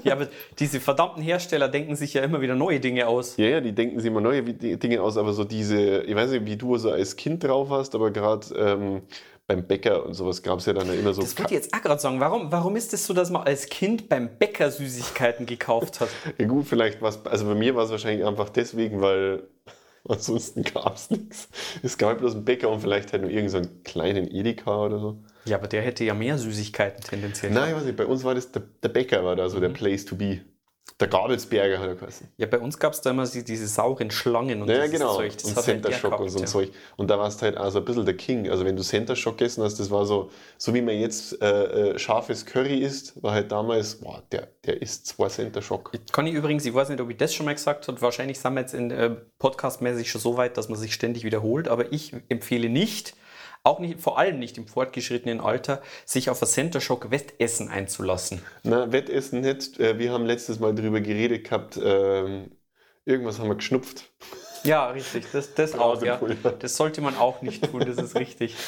Ja, aber diese verdammten Hersteller denken sich ja immer wieder neue Dinge aus. Ja, ja, die denken sich immer neue Dinge aus, aber so diese, ich weiß nicht, wie du so als Kind drauf hast, aber gerade ähm, beim Bäcker und sowas gab es ja dann immer so. Das wollte ich jetzt auch gerade sagen. Warum, warum ist es so, dass man als Kind beim Bäcker Süßigkeiten gekauft hat? *laughs* Ja, gut, vielleicht was. Also bei mir war es wahrscheinlich einfach deswegen, weil *laughs* ansonsten gab es nichts. Es gab bloß einen Bäcker und vielleicht halt nur irgendeinen so einen kleinen Edeka oder so. Ja, aber der hätte ja mehr Süßigkeiten tendenziell. Nein, ich weiß nicht, bei uns war das, der, der Bäcker war da so der Place to be. Der Gabelsberger hat er geheißen. Ja, bei uns gab es da immer die- diese sauren Schlangen und Ja, dieses genau. Zeug. Das und halt Center Shock und gehabt, so ein ja. Zeug. Und da warst du halt also ein bisschen der King. Also wenn du Center Shock gegessen hast, das war so, so wie man jetzt äh, äh, scharfes Curry isst, war halt damals, boah, der, der isst zwei Center Shock. Kann ich übrigens, ich weiß nicht, ob ich das schon mal gesagt habe, wahrscheinlich sind wir jetzt in äh, podcastmäßig schon so weit, dass man sich ständig wiederholt, aber ich empfehle nicht, auch nicht, vor allem nicht im fortgeschrittenen Alter, sich auf ein Center Shock Wettessen einzulassen. Na, Wettessen nicht. Äh, wir haben letztes Mal drüber geredet gehabt, ähm, irgendwas haben wir geschnupft. Ja, richtig, das, das auch, ja. Das sollte man auch nicht tun, das ist richtig. *laughs*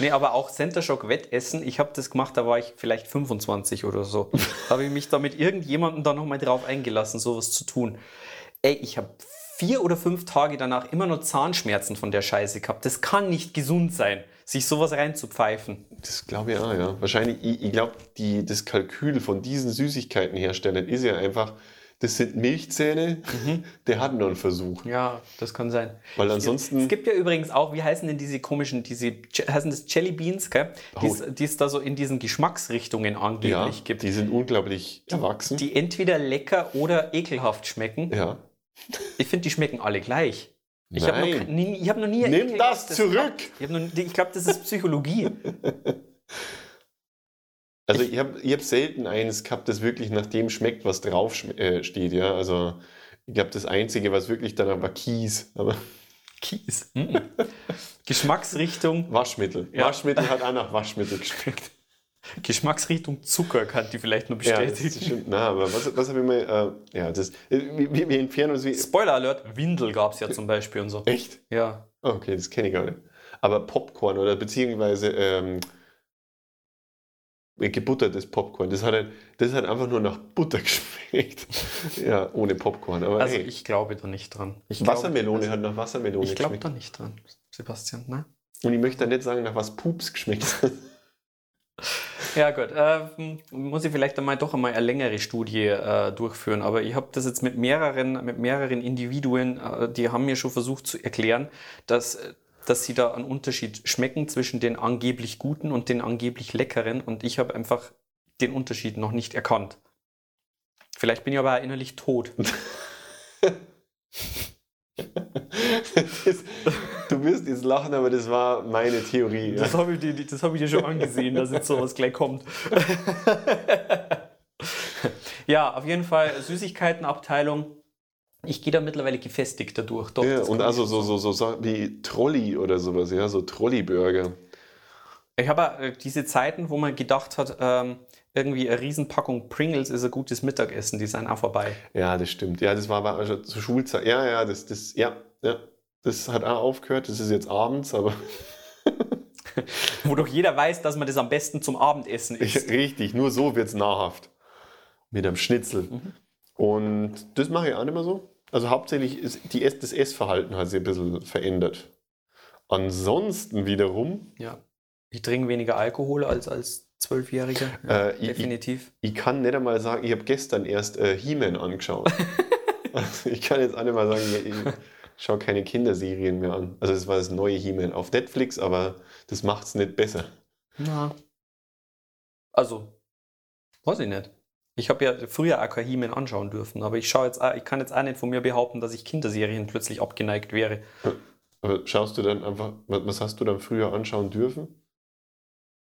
Nee, aber auch Center Shock Wettessen, ich habe das gemacht, da war ich vielleicht 25 oder so. *laughs* Da habe ich mich da mit irgendjemandem da nochmal drauf eingelassen, sowas zu tun. Ey, ich habe vier oder fünf Tage danach immer noch Zahnschmerzen von der Scheiße gehabt. Das kann nicht gesund sein, sich sowas reinzupfeifen. Das glaube ich auch, ja. Wahrscheinlich, ich, ich glaube, das Kalkül von diesen Süßigkeitenherstellern ist ja einfach, das sind Milchzähne, *laughs* der hat noch einen Versuch. Ja, das kann sein. Weil ansonsten- Es gibt ja übrigens auch, wie heißen denn diese komischen, diese, heißen das Jelly Beans, gell? Die es- Oh. Die es da so in diesen Geschmacksrichtungen Ja, angeblich gibt. die sind unglaublich erwachsen. die entweder lecker oder ekelhaft schmecken. ja. Ich finde, die schmecken alle gleich. Ich habe noch, nie- ich hab noch nie Nimm das ekelhaftes zurück! Ich, noch- ich glaube, das ist Psychologie. *laughs* Also ich habe ich hab selten eins gehabt, das wirklich nach dem schmeckt, was drauf schm- äh, steht. Ja? Also ich glaube, das Einzige, was wirklich danach war Kies. Aber *laughs* Kies. Mm. Geschmacksrichtung, Waschmittel. Ja. Waschmittel hat auch nach Waschmittel *laughs* geschmeckt. Geschmacksrichtung Zucker kann die vielleicht nur Ja, das bestätigen. stimmt. Na, aber was, was habe ich mal... Äh, ja, das... äh, Wir, wir entfernen uns wie... Spoiler Alert, Windel gab es ja zum Beispiel und so. Echt? Ja. Okay, das kenne ich gar nicht. Aber Popcorn oder beziehungsweise ähm, gebuttertes Popcorn, das hat, halt, das hat einfach nur nach Butter *laughs* geschmeckt. ja, ohne Popcorn. Aber Also hey, ich glaube da nicht dran. Ich glaube- Wassermelone also, hat nach Wassermelone Ich glaube geschmeckt. da nicht dran, Sebastian. Ne? Und ich möchte da nicht sagen, nach was Pups geschmeckt hat. Ja gut, ähm, muss ich vielleicht einmal doch einmal eine längere Studie äh, durchführen, aber ich habe das jetzt mit mehreren, mit mehreren Individuen, äh, die haben mir schon versucht zu erklären, dass, äh, dass sie da einen Unterschied schmecken zwischen den angeblich guten und den angeblich leckeren und ich habe einfach den Unterschied noch nicht erkannt. Vielleicht bin ich aber innerlich tot. *laughs* das, du wirst jetzt lachen, aber das war meine Theorie. Ja. Das habe ich, dir- das hab ich dir schon angesehen, dass jetzt sowas gleich kommt. *laughs* ja, auf jeden Fall Süßigkeitenabteilung. Ich gehe da mittlerweile gefestigt dadurch. Doch, Ja, und also so, so, so Sachen wie Trolli oder sowas, ja, so Trolley-Burger. Ich habe äh, diese Zeiten, wo man gedacht hat, ähm, irgendwie eine Riesenpackung Pringles ist ein gutes Mittagessen, die sind auch vorbei. Ja, das stimmt. Ja, das war aber schon zur Schulzeit. Ja, ja, das, das, ja, ja. Das hat auch aufgehört. Das ist jetzt abends, aber *laughs* Wo doch jeder weiß, dass man das am besten zum Abendessen isst. *laughs* richtig, nur so wird es nahrhaft. Mit einem Schnitzel. Mhm. Und das mache ich auch nicht mehr so. Also hauptsächlich ist die das Essverhalten hat sich ein bisschen verändert. Ansonsten wiederum, Ja. Ich trinke weniger Alkohol als als Zwölfjähriger. Ja, Äh, ich- definitiv. ich kann nicht einmal sagen, ich habe gestern erst äh, He-Man angeschaut. *laughs* also ich kann jetzt auch nicht mal sagen, ich schaue keine Kinderserien mehr an. Also das war das neue He-Man auf Netflix, aber das macht es nicht besser. Na. Also, weiß ich nicht. Ich habe ja früher auch kein He-Man anschauen dürfen, aber ich, schaue jetzt auch, ich kann jetzt auch nicht von mir behaupten, dass ich Kinderserien plötzlich abgeneigt wäre. Aber schaust du dann einfach, was was hast du dann früher anschauen dürfen?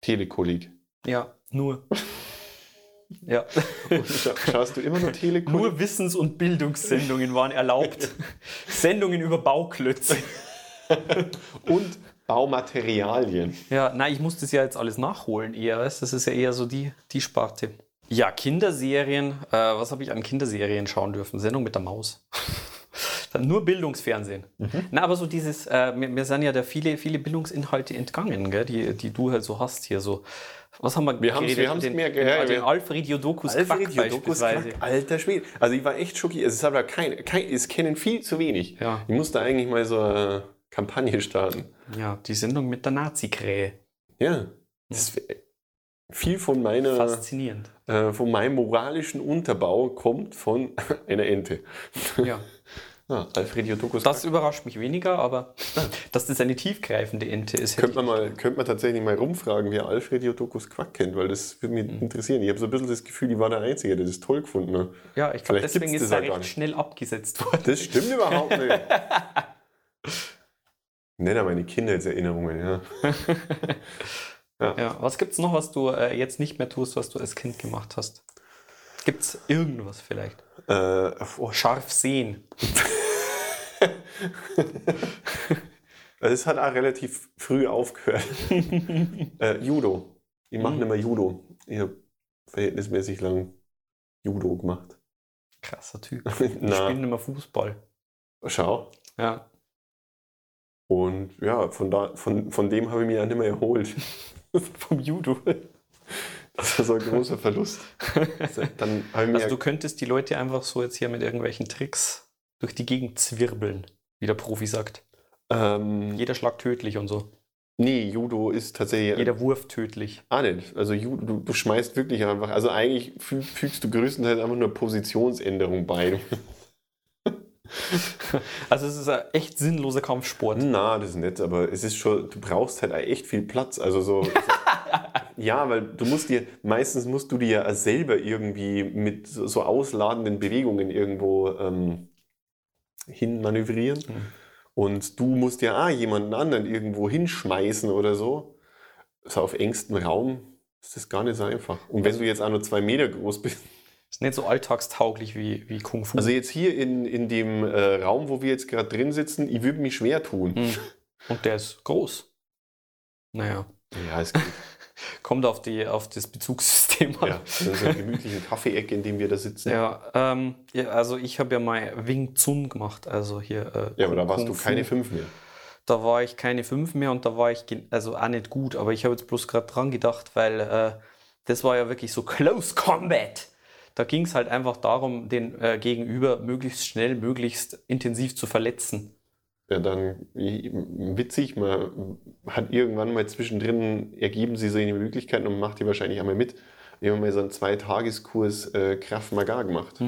Telekolleg. Ja, nur. ja. Scha schaust du immer nur Telekolleg? Nur Wissens- und Bildungssendungen waren erlaubt. *laughs* Sendungen über Bauklötze. *laughs* Und Baumaterialien. Ja, nein, ich muss das ja jetzt alles nachholen eher, weißt? Das ist ja eher so die, die Sparte. Ja, Kinderserien. Äh, was habe ich an Kinderserien schauen dürfen? Sendung mit der Maus. *laughs* Dann nur Bildungsfernsehen. Na, aber so dieses, äh, mir, mir sind ja da viele, viele Bildungsinhalte entgangen, gell, die, die du halt so hast hier. So, was haben wir Wir haben's- wir haben's den, mehr den, gehört, den Alfred Jodokus Alfred Jodokus alter Schwede. Also ich war echt schockiert. Es ist aber kein, kein, es kennen viel zu wenig. Ja. Ich musste eigentlich mal so eine Kampagne starten. Ja, die Sendung mit der Nazi-Krähe. Ja. Das viel von meiner, Faszinierend. äh, von meinem moralischen Unterbau kommt von *laughs* einer Ente. Ja. Ah, Alfred Jodokus Das überrascht mich weniger, aber *laughs* dass das eine tiefgreifende Ente ist. Könnte man, mal, könnte man tatsächlich mal rumfragen, wer Alfred Jodokus Quack kennt, weil das würde mich Mhm. interessieren. Ich habe so ein bisschen das Gefühl, ich war der Einzige, der das toll gefunden hat. ja, ich glaube, deswegen ist er recht nicht. schnell abgesetzt worden. Das stimmt überhaupt nicht. *laughs* Nenn er meine Kindheitserinnerungen, ja. *laughs* Ja, was gibt es noch, was du äh, jetzt nicht mehr tust, was du als Kind gemacht hast? Gibt es irgendwas vielleicht? Äh, oh, Scharf sehen. *laughs* Es hat auch relativ früh aufgehört. *laughs* äh, Judo. Ich mache Mhm. nicht mehr Judo. Ich habe verhältnismäßig lang Judo gemacht. Krasser Typ. *laughs* Ich spiele mehr Fußball. schau. Ja. Und ja, von, da, von, von dem habe ich mich auch nicht mehr erholt. Vom Judo. Das so ein großer Verlust. Dann ich mir Also du könntest die Leute einfach so jetzt hier mit irgendwelchen Tricks durch die Gegend zwirbeln, wie der Profi sagt. ähm, Jeder Schlag tödlich und so. nee, Judo ist tatsächlich Jeder Wurf tödlich. Ah, nicht. Also Judo, du, du schmeißt wirklich einfach, also eigentlich fü fügst du größtenteils einfach nur Positionsänderung bei. *laughs* Also es ist ein echt sinnloser Kampfsport. Na, das ist nett, aber es ist schon, du brauchst halt echt viel Platz. Also so. Ja, weil du musst dir, meistens musst du dir ja selber irgendwie mit so, ausladenden Bewegungen irgendwo ähm, hin manövrieren. Mhm. Und du musst ja auch jemanden anderen irgendwo hinschmeißen oder so. So auf engstem Raum ist das gar nicht so einfach. Und wenn du jetzt auch nur zwei Meter groß bist. Ist nicht so alltagstauglich wie, wie Kung Fu. Also jetzt hier in, in dem äh, Raum, wo wir jetzt gerade drin sitzen, ich würde mich schwer tun. Hm. Und der ist groß. Naja, Ja, es *laughs* geht. Kommt auf, die, auf das Bezugssystem an. Ja, das ist eine gemütliche Kaffeeecke, in dem wir da sitzen. Ja, ähm, ja, also ich habe ja mal Wing Chun gemacht, also hier. Äh, Ja, aber da warst Kung du keine fünf mehr. Da war ich keine fünf mehr und da war ich also auch nicht gut, aber ich habe jetzt bloß gerade dran gedacht, weil äh, das war ja wirklich so Close Combat. Da ging es halt einfach darum, den äh, Gegenüber möglichst schnell, möglichst intensiv zu verletzen. Ja, dann witzig, man hat irgendwann mal zwischendrin ergeben sie so eine Möglichkeiten und macht die wahrscheinlich einmal mit. Wir haben mal so einen Zweitageskurs äh, Kraft Maga gemacht.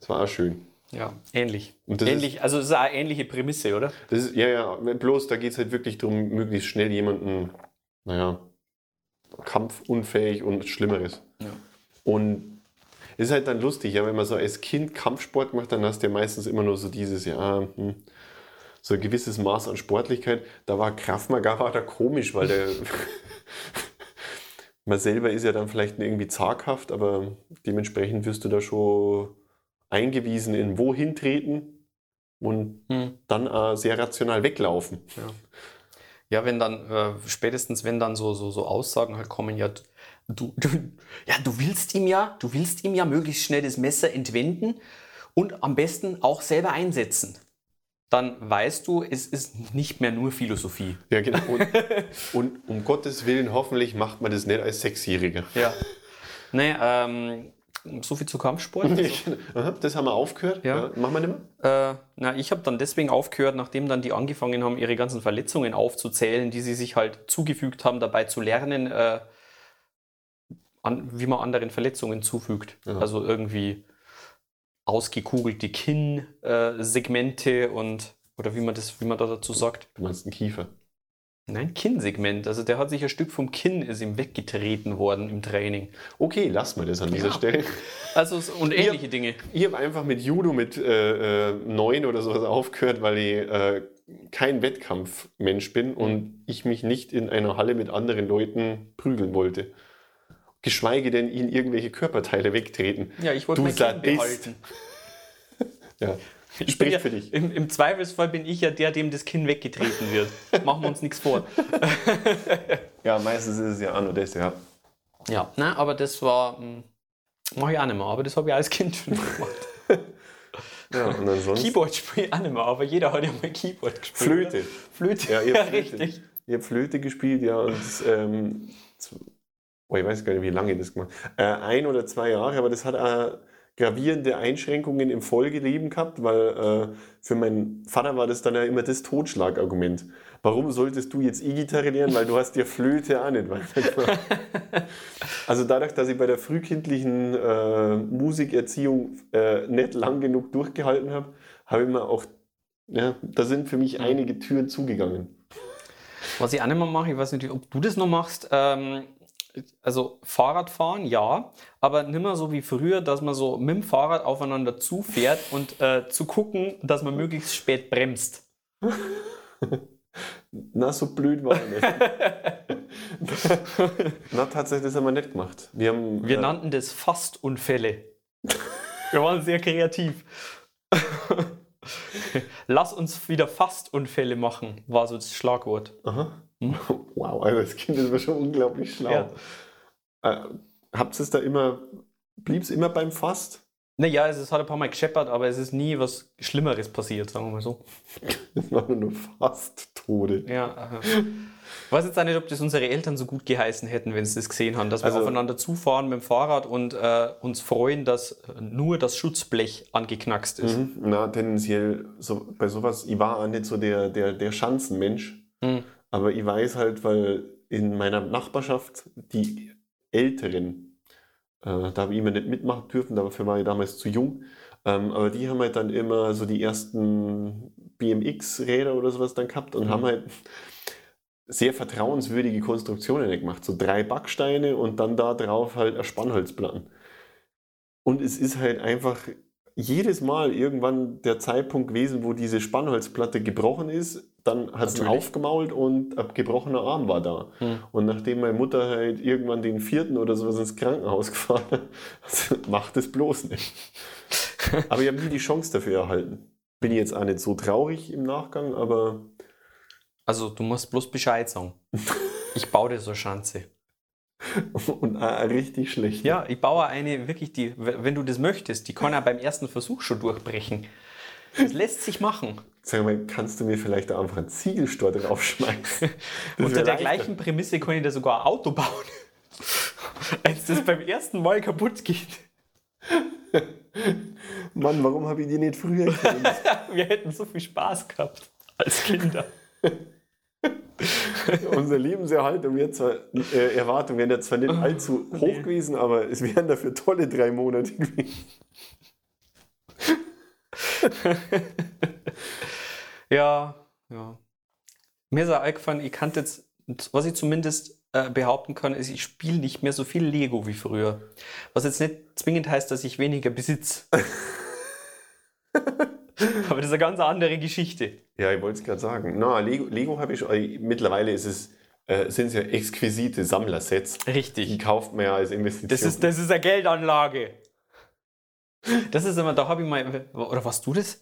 Das war auch schön. Ja, ähnlich. Ähnlich also es ist eine ähnliche Prämisse, oder? Das ist, ja, ja, bloß da geht es halt wirklich darum, möglichst schnell jemanden, naja, kampfunfähig und Schlimmeres. Ja. Und es ist halt dann lustig, ja, wenn man so als Kind Kampfsport macht, dann hast du ja meistens immer nur so dieses, ja, hm, so ein gewisses Maß an Sportlichkeit. Da war Kraft Maga war da komisch, weil der *laughs* man selber ist ja dann vielleicht irgendwie zaghaft, aber dementsprechend wirst du da schon eingewiesen in wohin treten und Hm. dann äh, sehr rational weglaufen. Ja, wenn dann, äh, spätestens wenn dann so, so, so Aussagen halt kommen, ja, du, du, ja, du willst ihm ja, du willst ihm ja möglichst schnell das Messer entwenden und am besten auch selber einsetzen. Dann weißt du, es ist nicht mehr nur Philosophie. Ja, genau. Und, *laughs* und um Gottes Willen, hoffentlich macht man das nicht als Sechsjähriger. Ja. Nee, ähm, so viel zu Kampfsport. *laughs* Also, Aha, das haben wir aufgehört. Ja. machen wir nicht mehr. Äh, na, ich habe dann deswegen aufgehört, nachdem dann die angefangen haben, ihre ganzen Verletzungen aufzuzählen, die sie sich halt zugefügt haben, dabei zu lernen, äh, an, wie man anderen Verletzungen zufügt. Ja. Also irgendwie ausgekugelte Kinnsegmente und oder wie man das, wie man da dazu sagt. Du meinst einen Kiefer. Nein, Kinnsegment. Also der hat sich ein Stück vom Kinn ist ihm weggetreten worden im Training. Okay, lass mal das an dieser Ja. Stelle. Also und ähnliche Dinge. Ich habe einfach mit Judo mit äh, äh, neun oder sowas aufgehört, weil ich äh, kein Wettkampfmensch bin und ich mich nicht in einer Halle mit anderen Leuten prügeln wollte. Geschweige denn ihnen irgendwelche Körperteile wegtreten. Ja, ich wollte Du mein Sadist. behalten. *laughs* Ja, Ich bin spricht ja, für dich. Im, Im Zweifelsfall bin ich ja der, dem das Kinn weggetreten wird. Machen wir uns nichts vor. *laughs* Ja, meistens ist es ja auch nur das, ja. Ja, na, aber das war. Mache ich auch nicht mehr, aber das habe ich als Kind schon gemacht. *laughs* ja und ansonsten Keyboard spiele ich auch nicht mehr, aber jeder hat ja mal Keyboard gespielt. Flöte. Flöte, Ja, ja, ihr habt Flöte. richtig. Ich habe Flöte gespielt, ja, und ähm, oh, ich weiß gar nicht, wie lange ich das gemacht äh, Ein oder zwei Jahre, aber das hat auch gravierende Einschränkungen im Folgeleben gehabt, weil äh, für meinen Vater war das dann ja immer das Totschlagargument. Warum solltest du jetzt E-Gitarre lernen, weil du hast ja Flöte auch nicht weitergemacht. *laughs* also dadurch, dass ich bei der frühkindlichen äh, Musikerziehung äh, nicht lang genug durchgehalten habe, habe ich mir auch, ja, da sind für mich einige Türen zugegangen. Was ich auch nicht mehr mache, ich weiß nicht, ob du das noch machst, ähm, also Fahrradfahren, ja, aber nicht mehr so wie früher, dass man so mit dem Fahrrad aufeinander zufährt und äh, zu gucken, dass man möglichst spät bremst. *laughs* Na, so blöd war er nicht. *laughs* Na, tatsächlich, das haben wir nicht gemacht. Wir haben. Wir äh, nannten das Fastunfälle. Wir waren sehr kreativ. *laughs* Lass uns wieder Fastunfälle machen, war so das Schlagwort. Aha. *laughs* Wow, also das Kind ist schon unglaublich schlau. Ja. Äh, habt es da immer. Blieb es immer beim Fast? Naja, es ist- hat ein paar Mal gescheppert, aber es ist nie was Schlimmeres passiert, sagen wir mal so. *laughs* Das waren nur Fast-Tode. Ja, äh, ich weiß jetzt auch nicht, ob das unsere Eltern so gut geheißen hätten, wenn sie das gesehen haben, dass wir Also- aufeinander zufahren mit dem Fahrrad und äh, uns freuen, dass nur das Schutzblech angeknackst ist. Mhm. Na, tendenziell, so, bei sowas, ich war auch nicht so der, der, der Schanzenmensch. Mhm. Aber ich weiß halt, weil in meiner Nachbarschaft die Älteren, äh, da habe ich immer nicht mitmachen dürfen, dafür war ich damals zu jung, ähm, aber die haben halt dann immer so die ersten BMX-Räder oder sowas dann gehabt und Mhm. haben halt sehr vertrauenswürdige Konstruktionen gemacht. So drei Backsteine und dann da drauf halt ein Spannholzplatten. Und es ist halt einfach jedes Mal irgendwann der Zeitpunkt gewesen, wo diese Spannholzplatte gebrochen ist. Dann hat es aufgemault und ein gebrochener Arm war da. Hm. Und nachdem meine Mutter halt irgendwann den vierten oder sowas ins Krankenhaus *laughs* gefahren hat, also macht es bloß nicht. *laughs* Aber ich habe nie die Chance dafür erhalten. Bin jetzt auch nicht so traurig im Nachgang, aber Also du musst bloß Bescheid sagen. Ich baue dir so eine Schanze. *laughs* und auch richtig schlecht. Ja, ich baue eine wirklich, die, wenn du das möchtest, die kann ja beim ersten Versuch schon durchbrechen. Das lässt sich machen. Sag mal, kannst du mir vielleicht da einfach einen Ziegelstor draufschmeißen? *laughs* Unter der leichter. gleichen Prämisse kann ich da sogar ein Auto bauen. *laughs* Als das beim ersten Mal kaputt geht. Mann, warum habe ich die nicht früher kennt? Wir hätten so viel Spaß gehabt als Kinder. *laughs* Unsere Lebenserhaltung zwar, äh, Erwartung wären ja zwar nicht allzu hoch gewesen, aber es wären dafür tolle drei Monate gewesen. *laughs* Ja, ja. Mir ist eingefallen, ich kann jetzt, was ich zumindest äh, behaupten kann, ist, ich spiele nicht mehr so viel Lego wie früher. Was jetzt nicht zwingend heißt, dass ich weniger besitze. *laughs* *laughs* Aber das ist eine ganz andere Geschichte. Ja, ich wollte es gerade sagen. Na, Lego, Lego habe ich äh, mittlerweile ist es, äh, sind es ja exquisite Sammlersets. Die Richtig. kauft man ja als Investition. Das ist, das ist eine Geldanlage. *laughs* Das ist immer, da habe ich mal, oder warst du das?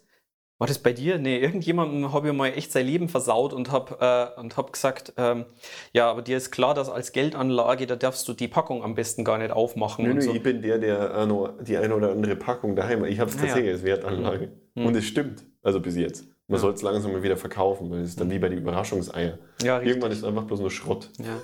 War das bei dir? Nee, irgendjemandem habe ich mal echt sein Leben versaut und habe äh, und hab gesagt, ähm, ja, aber dir ist klar, dass als Geldanlage, da darfst du die Packung am besten gar nicht aufmachen. Nö, und nö, so. ich bin der, der auch noch die eine oder andere Packung daheim. Ich habe es tatsächlich als Wertanlage. Mhm. Und es stimmt. Also bis jetzt. Man Ja. soll es langsam mal wieder verkaufen, weil es ist dann wie bei den Überraschungseier. Ja. Irgendwann ist es einfach bloß nur Schrott. Ja.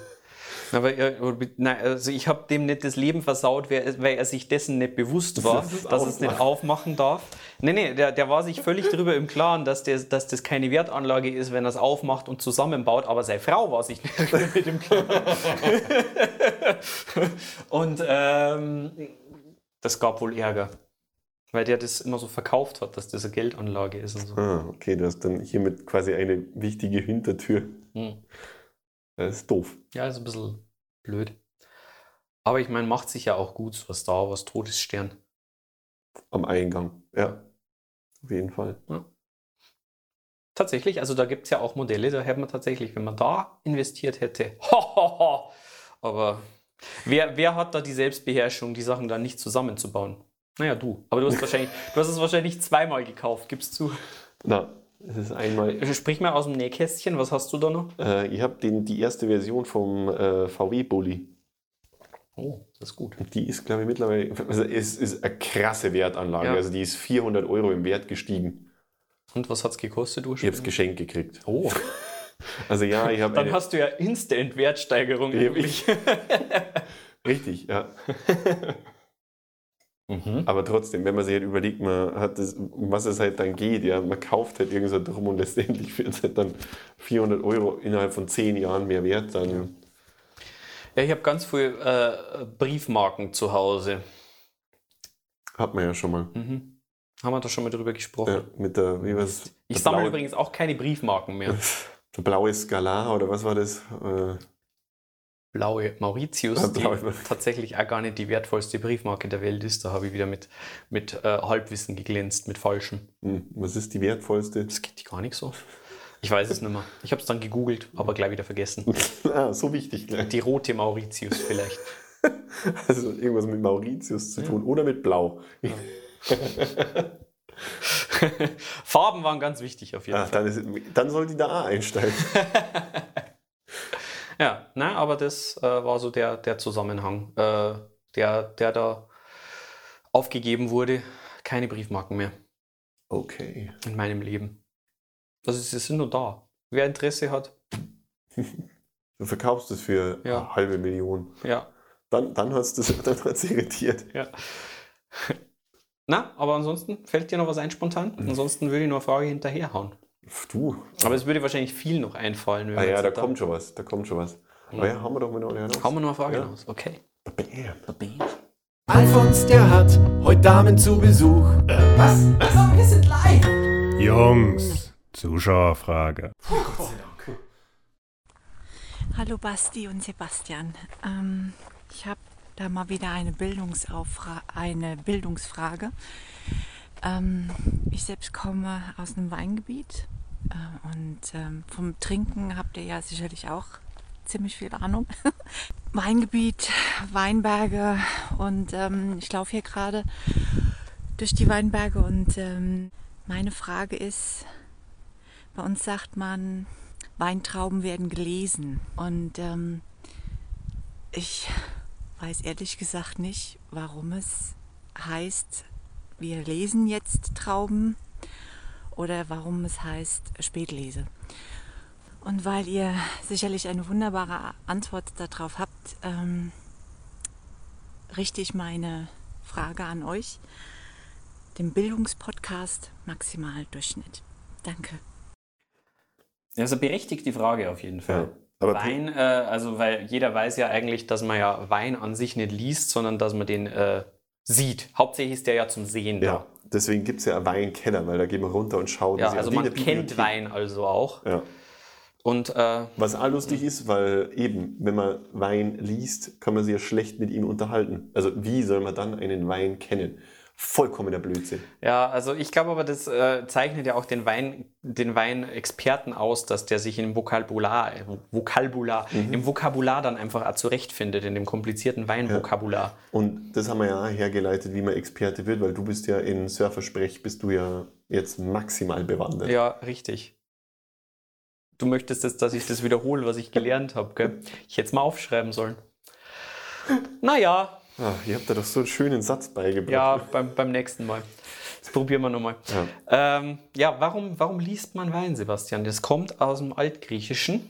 Aber er, nein, also ich habe dem nicht das Leben versaut, weil er- sich dessen nicht bewusst war, Das dass er es nicht aufmachen darf. Nee, nee, der, der war sich völlig darüber im Klaren, dass, der, dass das keine Wertanlage ist, wenn er es aufmacht und zusammenbaut, aber seine Frau war sich nicht mit dem Klaren. *laughs* und ähm, das gab wohl Ärger. Weil der das immer so verkauft hat, dass das eine Geldanlage ist und so. Ah, okay, du hast dann hiermit quasi eine wichtige Hintertür. Hm. Das ist doof. Ja, ist ein bisschen blöd. Aber ich meine, macht sich ja auch gut, so was da, was Todesstern. Am Eingang. Ja. Auf jeden Fall. Tatsächlich, also da gibt es ja auch Modelle, da hätte man tatsächlich, wenn man da investiert hätte. *laughs* Aber wer, wer hat da die Selbstbeherrschung, die Sachen dann nicht zusammenzubauen? Naja, du. Aber du hast wahrscheinlich, du hast es wahrscheinlich zweimal gekauft, gibst zu. Na, es ist einmal. Sprich mal aus dem Nähkästchen, was hast du da noch? Äh, ich habe die erste Version vom äh, VW-Bully. Oh, das ist gut. Die ist, glaube ich, mittlerweile. Also es ist eine krasse Wertanlage. Ja. Also die ist 400 Euro im Wert gestiegen. Und was hat es gekostet, du? Ich habe es geschenkt gekriegt. Oh, *laughs* Also ja, ich habe. dann eine- hast du ja Instant Wertsteigerung eigentlich. *laughs* Richtig, ja. *laughs* Mhm. Aber trotzdem, wenn man sich halt überlegt, man hat das, um was es halt dann geht, ja, man kauft halt irgend so drum und letztendlich wird es halt dann 400 Euro innerhalb von 10 Jahren mehr wert, dann Ja, ich habe ganz viel äh, Briefmarken zu Hause. hat man ja schon mal. Mhm. Haben wir da schon mal drüber gesprochen? Ja, mit der, wie was? Ich sammle übrigens auch keine Briefmarken mehr. *laughs* Der blaue Skalar oder was war das? Äh, Blaue Mauritius, die tatsächlich auch gar nicht die wertvollste Briefmarke der Welt ist. Da habe ich wieder mit, mit äh, Halbwissen geglänzt, mit falschem. hm, was ist die wertvollste? Das geht gar nicht so. Ich weiß es nicht mehr. Ich habe es dann gegoogelt, aber gleich wieder vergessen. *laughs* ah, so wichtig gleich. Die rote Mauritius vielleicht. *laughs* Also irgendwas mit Mauritius zu tun oder mit Blau. *laughs* Farben waren ganz wichtig auf jeden Ah, Fall. dann, ist, dann soll die da einsteigen. Ja, na, aber das äh, war so der, der Zusammenhang, äh, der, der da aufgegeben wurde. Keine Briefmarken mehr Okay. in meinem Leben. Also sie sind nur da. Wer Interesse hat, *laughs* Du verkaufst es für Ja. eine halbe Million. ja. Dann, dann hat es irritiert. ja. *laughs* Na, aber ansonsten fällt dir noch was ein spontan? Ansonsten würde ich noch eine Frage hinterherhauen. Du. Aber es würde wahrscheinlich viel noch einfallen. Wenn Ah ja, da kommt schon was. Da kommt schon was. Aber ja, haben wir doch mal noch eine. Hauen wir noch eine Frage Ja. raus. Okay. Bam. Alfons, der hat heute Damen zu Besuch. Äh, was? Also, wir sind live. Jungs, Zuschauerfrage. Hallo Basti und Sebastian. Ähm, ich habe da mal wieder eine, Bildungsaufra eine Bildungsfrage. Ähm, ich selbst komme aus einem Weingebiet äh, und ähm, vom Trinken habt ihr ja sicherlich auch ziemlich viel Ahnung. *laughs* Weingebiet, Weinberge und ähm, ich laufe hier gerade durch die Weinberge und ähm, meine Frage ist, bei uns sagt man, Weintrauben werden gelesen. Und ähm, ich weiß ehrlich gesagt nicht, warum es heißt, wir lesen jetzt Trauben oder warum es heißt Spätlese. Und weil ihr sicherlich eine wunderbare Antwort darauf habt, ähm, richte ich meine Frage an euch, dem Bildungspodcast Maximal Durchschnitt. Danke. Also berechtigt die Frage auf jeden Fall. Ja. Aber Wein, äh, also weil jeder weiß ja eigentlich, dass man ja Wein an sich nicht liest, sondern dass man den äh, sieht. Hauptsächlich ist der ja zum Sehen ja, deswegen gibt es ja Weinkeller, weil da gehen wir runter und schauen. da. Ja, also man kennt. Wein also auch. Ja. Und äh, Was auch lustig ist, weil eben, wenn man Wein liest, kann man sich ja schlecht mit ihm unterhalten. Also wie soll man dann einen Wein kennen? Vollkommener Blödsinn. ja, also ich glaube aber, das äh, zeichnet ja auch den Wein, den Weinexperten aus, dass der sich im Vokabular, Vokabular, Mhm. im Vokabular dann einfach auch zurechtfindet, in dem komplizierten Weinvokabular. Und das haben wir ja auch hergeleitet, wie man Experte wird, weil du bist ja in Surfersprech, bist du ja jetzt maximal bewandert. Ja, richtig. Du möchtest jetzt, dass ich das wiederhole, was ich gelernt habe, gell? Ich hätte es mal aufschreiben sollen. *laughs* Naja, Ah, ihr habt da doch so einen schönen Satz beigebracht. ja, beim, beim nächsten Mal. Das probieren wir nochmal. Ja. Ähm, ja, warum, warum liest man Wein, Sebastian? Das kommt aus dem Altgriechischen.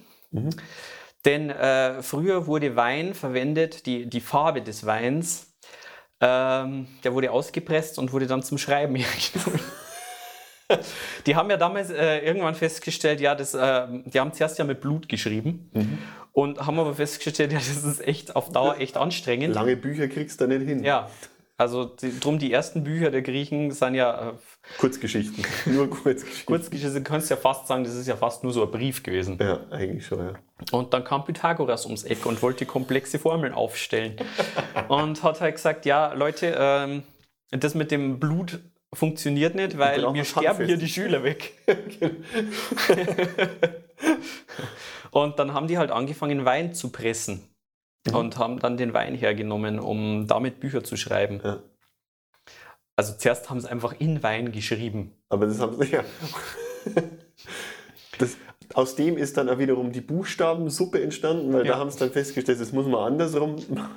Denn äh, früher wurde Wein verwendet, die, die Farbe des Weins, ähm, der wurde ausgepresst und wurde dann zum Schreiben *laughs* hergenommen. Die haben ja damals äh, irgendwann festgestellt, ja, das, äh, die haben zuerst ja mit Blut geschrieben und haben aber festgestellt, *laughs* ja, das ist echt auf Dauer echt anstrengend. Lange Bücher kriegst du da nicht hin. Ja. Also die, drum die ersten Bücher der Griechen sind ja äh, Kurzgeschichten. *laughs* Nur Kurzgeschichten. Kurzgeschichte, kannst ja fast sagen, das ist ja fast nur so ein Brief gewesen. Ja, eigentlich schon, ja. Und dann kam Pythagoras ums Eck und wollte komplexe Formeln aufstellen. *laughs* und hat halt gesagt, ja, Leute, ähm, das mit dem Blut funktioniert nicht, weil was sterben hier die. Schüler weg. Und dann haben die halt angefangen, Wein zu pressen. Mhm. Und haben dann den Wein hergenommen, um damit Bücher zu schreiben. Ja. Also zuerst haben sie einfach in Wein geschrieben. Aber das haben sie ja. *laughs* Das, aus dem ist dann auch wiederum die Buchstabensuppe entstanden, weil Ja. da haben sie dann festgestellt, das muss man andersrum *laughs* machen.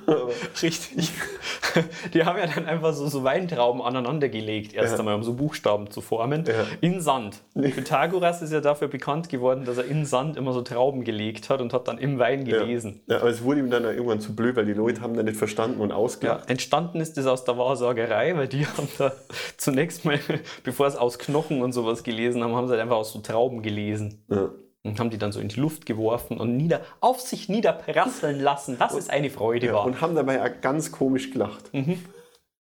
Richtig. Die haben ja dann einfach so, so Weintrauben aneinander gelegt, erst Ja. einmal, um so Buchstaben zu formen, Ja. in Sand. Pythagoras ist ja dafür bekannt geworden, dass er in Sand immer so Trauben gelegt hat und hat dann im Wein gelesen. Ja, aber es wurde ihm dann irgendwann zu blöd, weil die Leute haben dann nicht verstanden und Ja. ausgelacht. entstanden ist das aus der Wahrsagerei, weil die *laughs* haben da zunächst mal, *laughs* bevor es aus Knochen und sowas gelesen haben, haben sie halt einfach aus so Trauben gelesen. Ja. Und haben die dann so in die Luft geworfen und nieder, auf sich niederprasseln lassen, dass es eine Freude Ja, war. und haben dabei auch ganz komisch gelacht.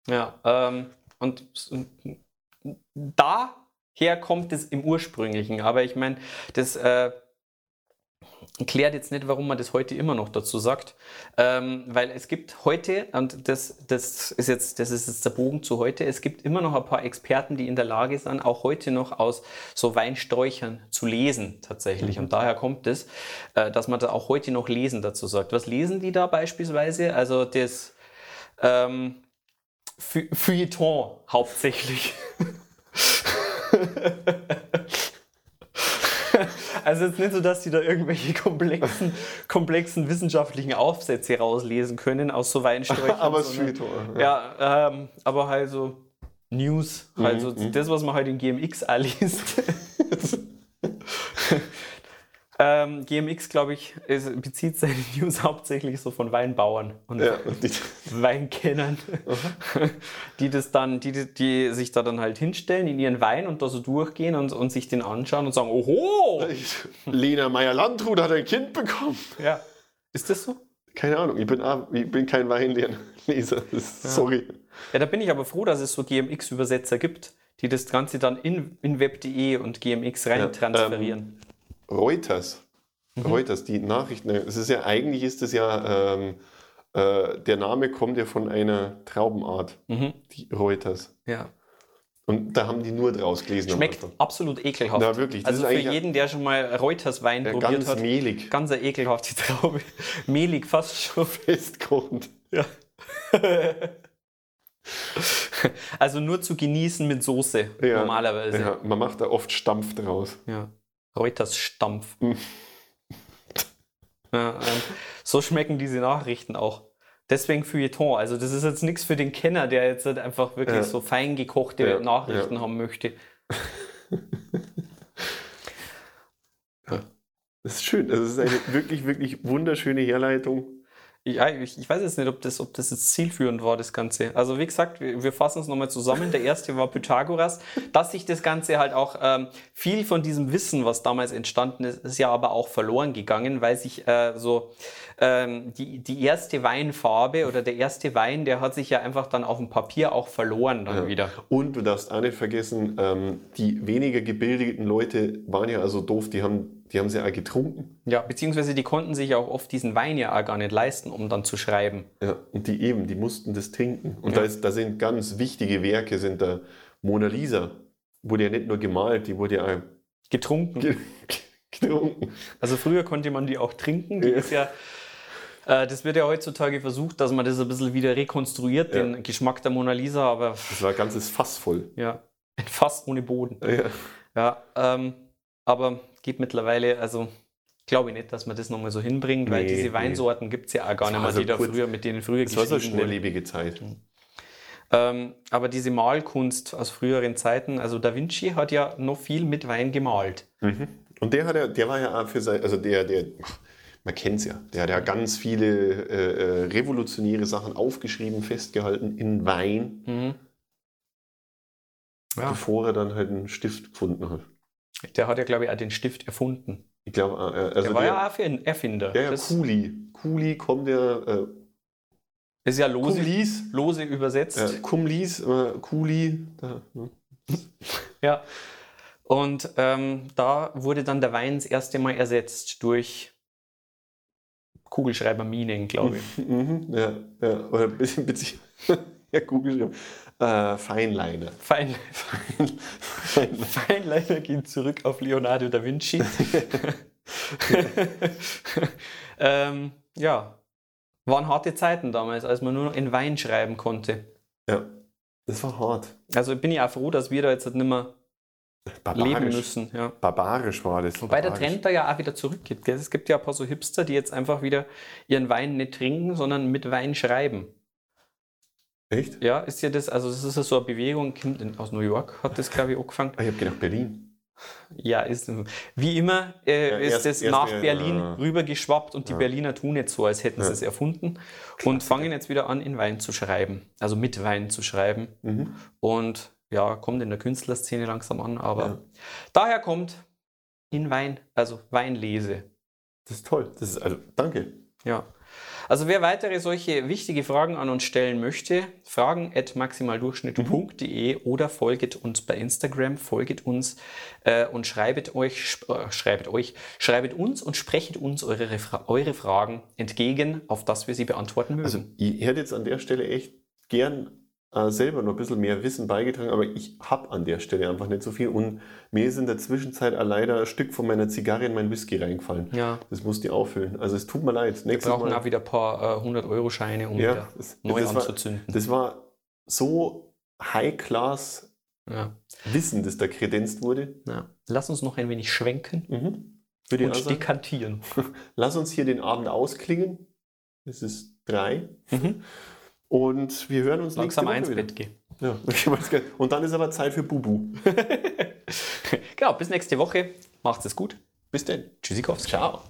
Ja, ähm, und s- daher kommt es im Ursprünglichen. Aber ich meine, das äh, klärt jetzt nicht, warum man das heute immer noch dazu sagt. Ähm, weil es gibt heute, und das, das, ist jetzt, das ist jetzt der Bogen zu heute, es gibt immer noch ein paar Experten, die in der Lage sind, auch heute noch aus so Weinsträuchern zu lesen tatsächlich. Und daher kommt es, äh, dass man da auch heute noch Lesen dazu sagt. Was lesen die da beispielsweise? Also das ähm, Feu- Feuilleton hauptsächlich. *laughs* Also jetzt nicht so, dass die da irgendwelche komplexen, komplexen wissenschaftlichen Aufsätze rauslesen können aus so Weinsträuchern. *laughs* Aber das sondern- Feuilleton, Ja, ähm, aber halt so News, Mhm, also das, was man halt in GMX liest. *laughs* ähm, GMX, glaube ich, ist, bezieht seine *laughs* News hauptsächlich so von Weinbauern und Ja, Weinkennern, die das dann, die, die, sich da dann halt hinstellen in ihren Wein und da so durchgehen und, und sich den anschauen und sagen, oho! Lena Meyer-Landrut hat ein Kind bekommen. Ja. Ist das so? Keine Ahnung, ich bin, auch- ich bin kein Weinleser. Sorry. Ja, da bin ich aber froh, dass es so GMX-Übersetzer gibt, die das Ganze dann in, in web.de und GMX rein Ja, transferieren. Reuters. Mhm. Reuters, die Nachrichten. Es ist ja eigentlich ist es ja ähm, äh, der Name kommt ja von einer Traubenart, Mhm. die Reuters. Ja. Und da haben die nur draus gelesen. Schmeckt absolut ekelhaft. Na, wirklich, das Also für jeden, der schon mal Reuters Wein Ja, probiert ganz hat, mehlig. ganz eine ekelhafte Traube. *laughs* Mehlig fast schon. *laughs* Festkochend. Ja. *laughs* also nur zu genießen mit Soße Ja, normalerweise. Ja, man macht da oft Stampf draus. Ja. Reuters Stampf. Hm. Ja, ähm, so schmecken diese Nachrichten auch. Deswegen Feuilleton. Also das ist jetzt nichts für den Kenner, der jetzt halt einfach wirklich Ja. so fein gekochte Ja, Nachrichten haben möchte. *laughs* Das ist schön. Also es ist eine wirklich, wirklich wunderschöne Herleitung. Ja, ich, ich weiß jetzt nicht, ob das, ob das jetzt zielführend war, das Ganze. Also wie gesagt, wir, wir fassen es nochmal zusammen. Der erste war Pythagoras. Dass sich das Ganze halt auch, ähm, viel von diesem Wissen, was damals entstanden ist, ist ja aber auch verloren gegangen, weil sich äh, so ähm, die, die erste Weinfarbe oder der erste Wein, der hat sich ja einfach dann auf dem Papier auch verloren dann Ja. wieder. Und du darfst auch nicht vergessen, ähm, die weniger gebildeten Leute waren ja also doof, die haben, die haben sie auch getrunken. Ja, beziehungsweise die konnten sich auch oft diesen Wein ja auch gar nicht leisten, um dann zu schreiben. Ja, und die eben, die mussten das trinken. Und da, ist, da sind ganz wichtige Werke, sind da Mona Lisa, wurde ja nicht nur gemalt, die wurde ja auch Getrunken. ge- *laughs* getrunken. Also früher konnte man die auch trinken. Die Ja. ist ja, äh, das wird ja heutzutage versucht, dass man das ein bisschen wieder rekonstruiert, Ja. den Geschmack der Mona Lisa, aber Das war ein ganzes Fass voll. ja, *laughs* ein Fass ohne Boden. Ja. Ja, ähm, aber geht mittlerweile, also glaube ich nicht, dass man das nochmal so hinbringt, weil Nee, diese nee. Weinsorten gibt es ja auch gar Das nicht mehr, so die da früher, mit denen früher Das war so eine schnelllebige Zeit. Ähm, aber diese Malkunst aus früheren Zeiten, also Da Vinci hat ja noch viel mit Wein gemalt. Mhm. Und der, hat ja, der war ja auch für sein, also der, der, man kennt es ja, der hat ja ganz viele äh, äh, revolutionäre Sachen aufgeschrieben, festgehalten in Wein, Mhm. Ja, bevor er dann halt einen Stift gefunden hat. Der hat ja, glaube ich, auch den Stift erfunden. Ich glaube, äh, also der war ja auch Erfinder. ja, ja, Das Kuli. Kuli kommt ja, äh, Ist ja lose, Kumlis. lose übersetzt. Ja, Kumlis, äh, Kuli. Da, ne? *laughs* Ja. Und ähm, da wurde dann der Wein das erste Mal ersetzt durch Kugelschreiber-Minen, glaube ich. *laughs* Mhm, ja, ja. Oder ein bisschen bezieht. *laughs* ja, Google. Äh, Feinliner. Fein, Feinliner. Feinliner gehen zurück auf Leonardo da Vinci. *laughs* ähm, ja, waren harte Zeiten damals, als man nur noch in Wein schreiben konnte. Ja, das war hart. Also bin ich auch froh, dass wir da jetzt nicht mehr leben müssen. Ja. Barbarisch war das. Wobei der Barbarisch. Trend da ja auch wieder zurückgeht. Gell? Es gibt ja ein paar so Hipster, die jetzt einfach wieder ihren Wein nicht trinken, sondern mit Wein schreiben. Echt? Ja, ist ja das, also das ist ja so eine Bewegung, in, aus New York hat das, glaube ich, angefangen. Ah, Ich habe gedacht, Berlin. Ja, ist wie immer äh, Ja, ist erst- das erst nach der- Berlin ja. rübergeschwappt und die Ja. Berliner tun jetzt so, als hätten sie es erfunden und fangen jetzt wieder an, in Wein zu schreiben, also mit Wein zu schreiben. Mhm. Und ja, kommt in der Künstlerszene langsam an, aber daher kommt in Wein, also Weinlese. Das ist toll. Das ist, also, danke. Ja. Also wer weitere solche wichtige Fragen an uns stellen möchte, fragen at maximaldurchschnitt.de oder folget uns bei Instagram, folget uns äh, und schreibet euch, äh, schreibet euch, schreibet uns und sprechet uns eure, eure Fragen entgegen, auf dass wir sie beantworten mögen. Also, ich hätte jetzt an der Stelle echt gern äh, selber noch ein bisschen mehr Wissen beigetragen, aber ich habe an der Stelle einfach nicht so viel und mir ist in der Zwischenzeit leider ein Stück von meiner Zigarre in mein Whisky reingefallen. ja, Das musste ich auffüllen. Also es tut mir leid. wir Nächstes brauchen Mal. auch wieder ein paar äh, 100-Euro-Scheine, um Ja, wieder das- neu das war- anzuzünden. Das war so High-Class ja. Wissen, das da kredenzt wurde. Ja. Lass uns noch ein wenig schwenken Mhm. Würde und sagen. dekantieren. *laughs* Lass uns hier den Abend ausklingen. Es ist drei. Mhm. Und wir hören uns Langsam nächste ins Woche wieder. Bett gehen. Ja. *laughs* Und dann ist aber Zeit für Bubu. *laughs* genau, bis nächste Woche. Macht's es gut. Bis denn. Tschüssikowski. Ciao.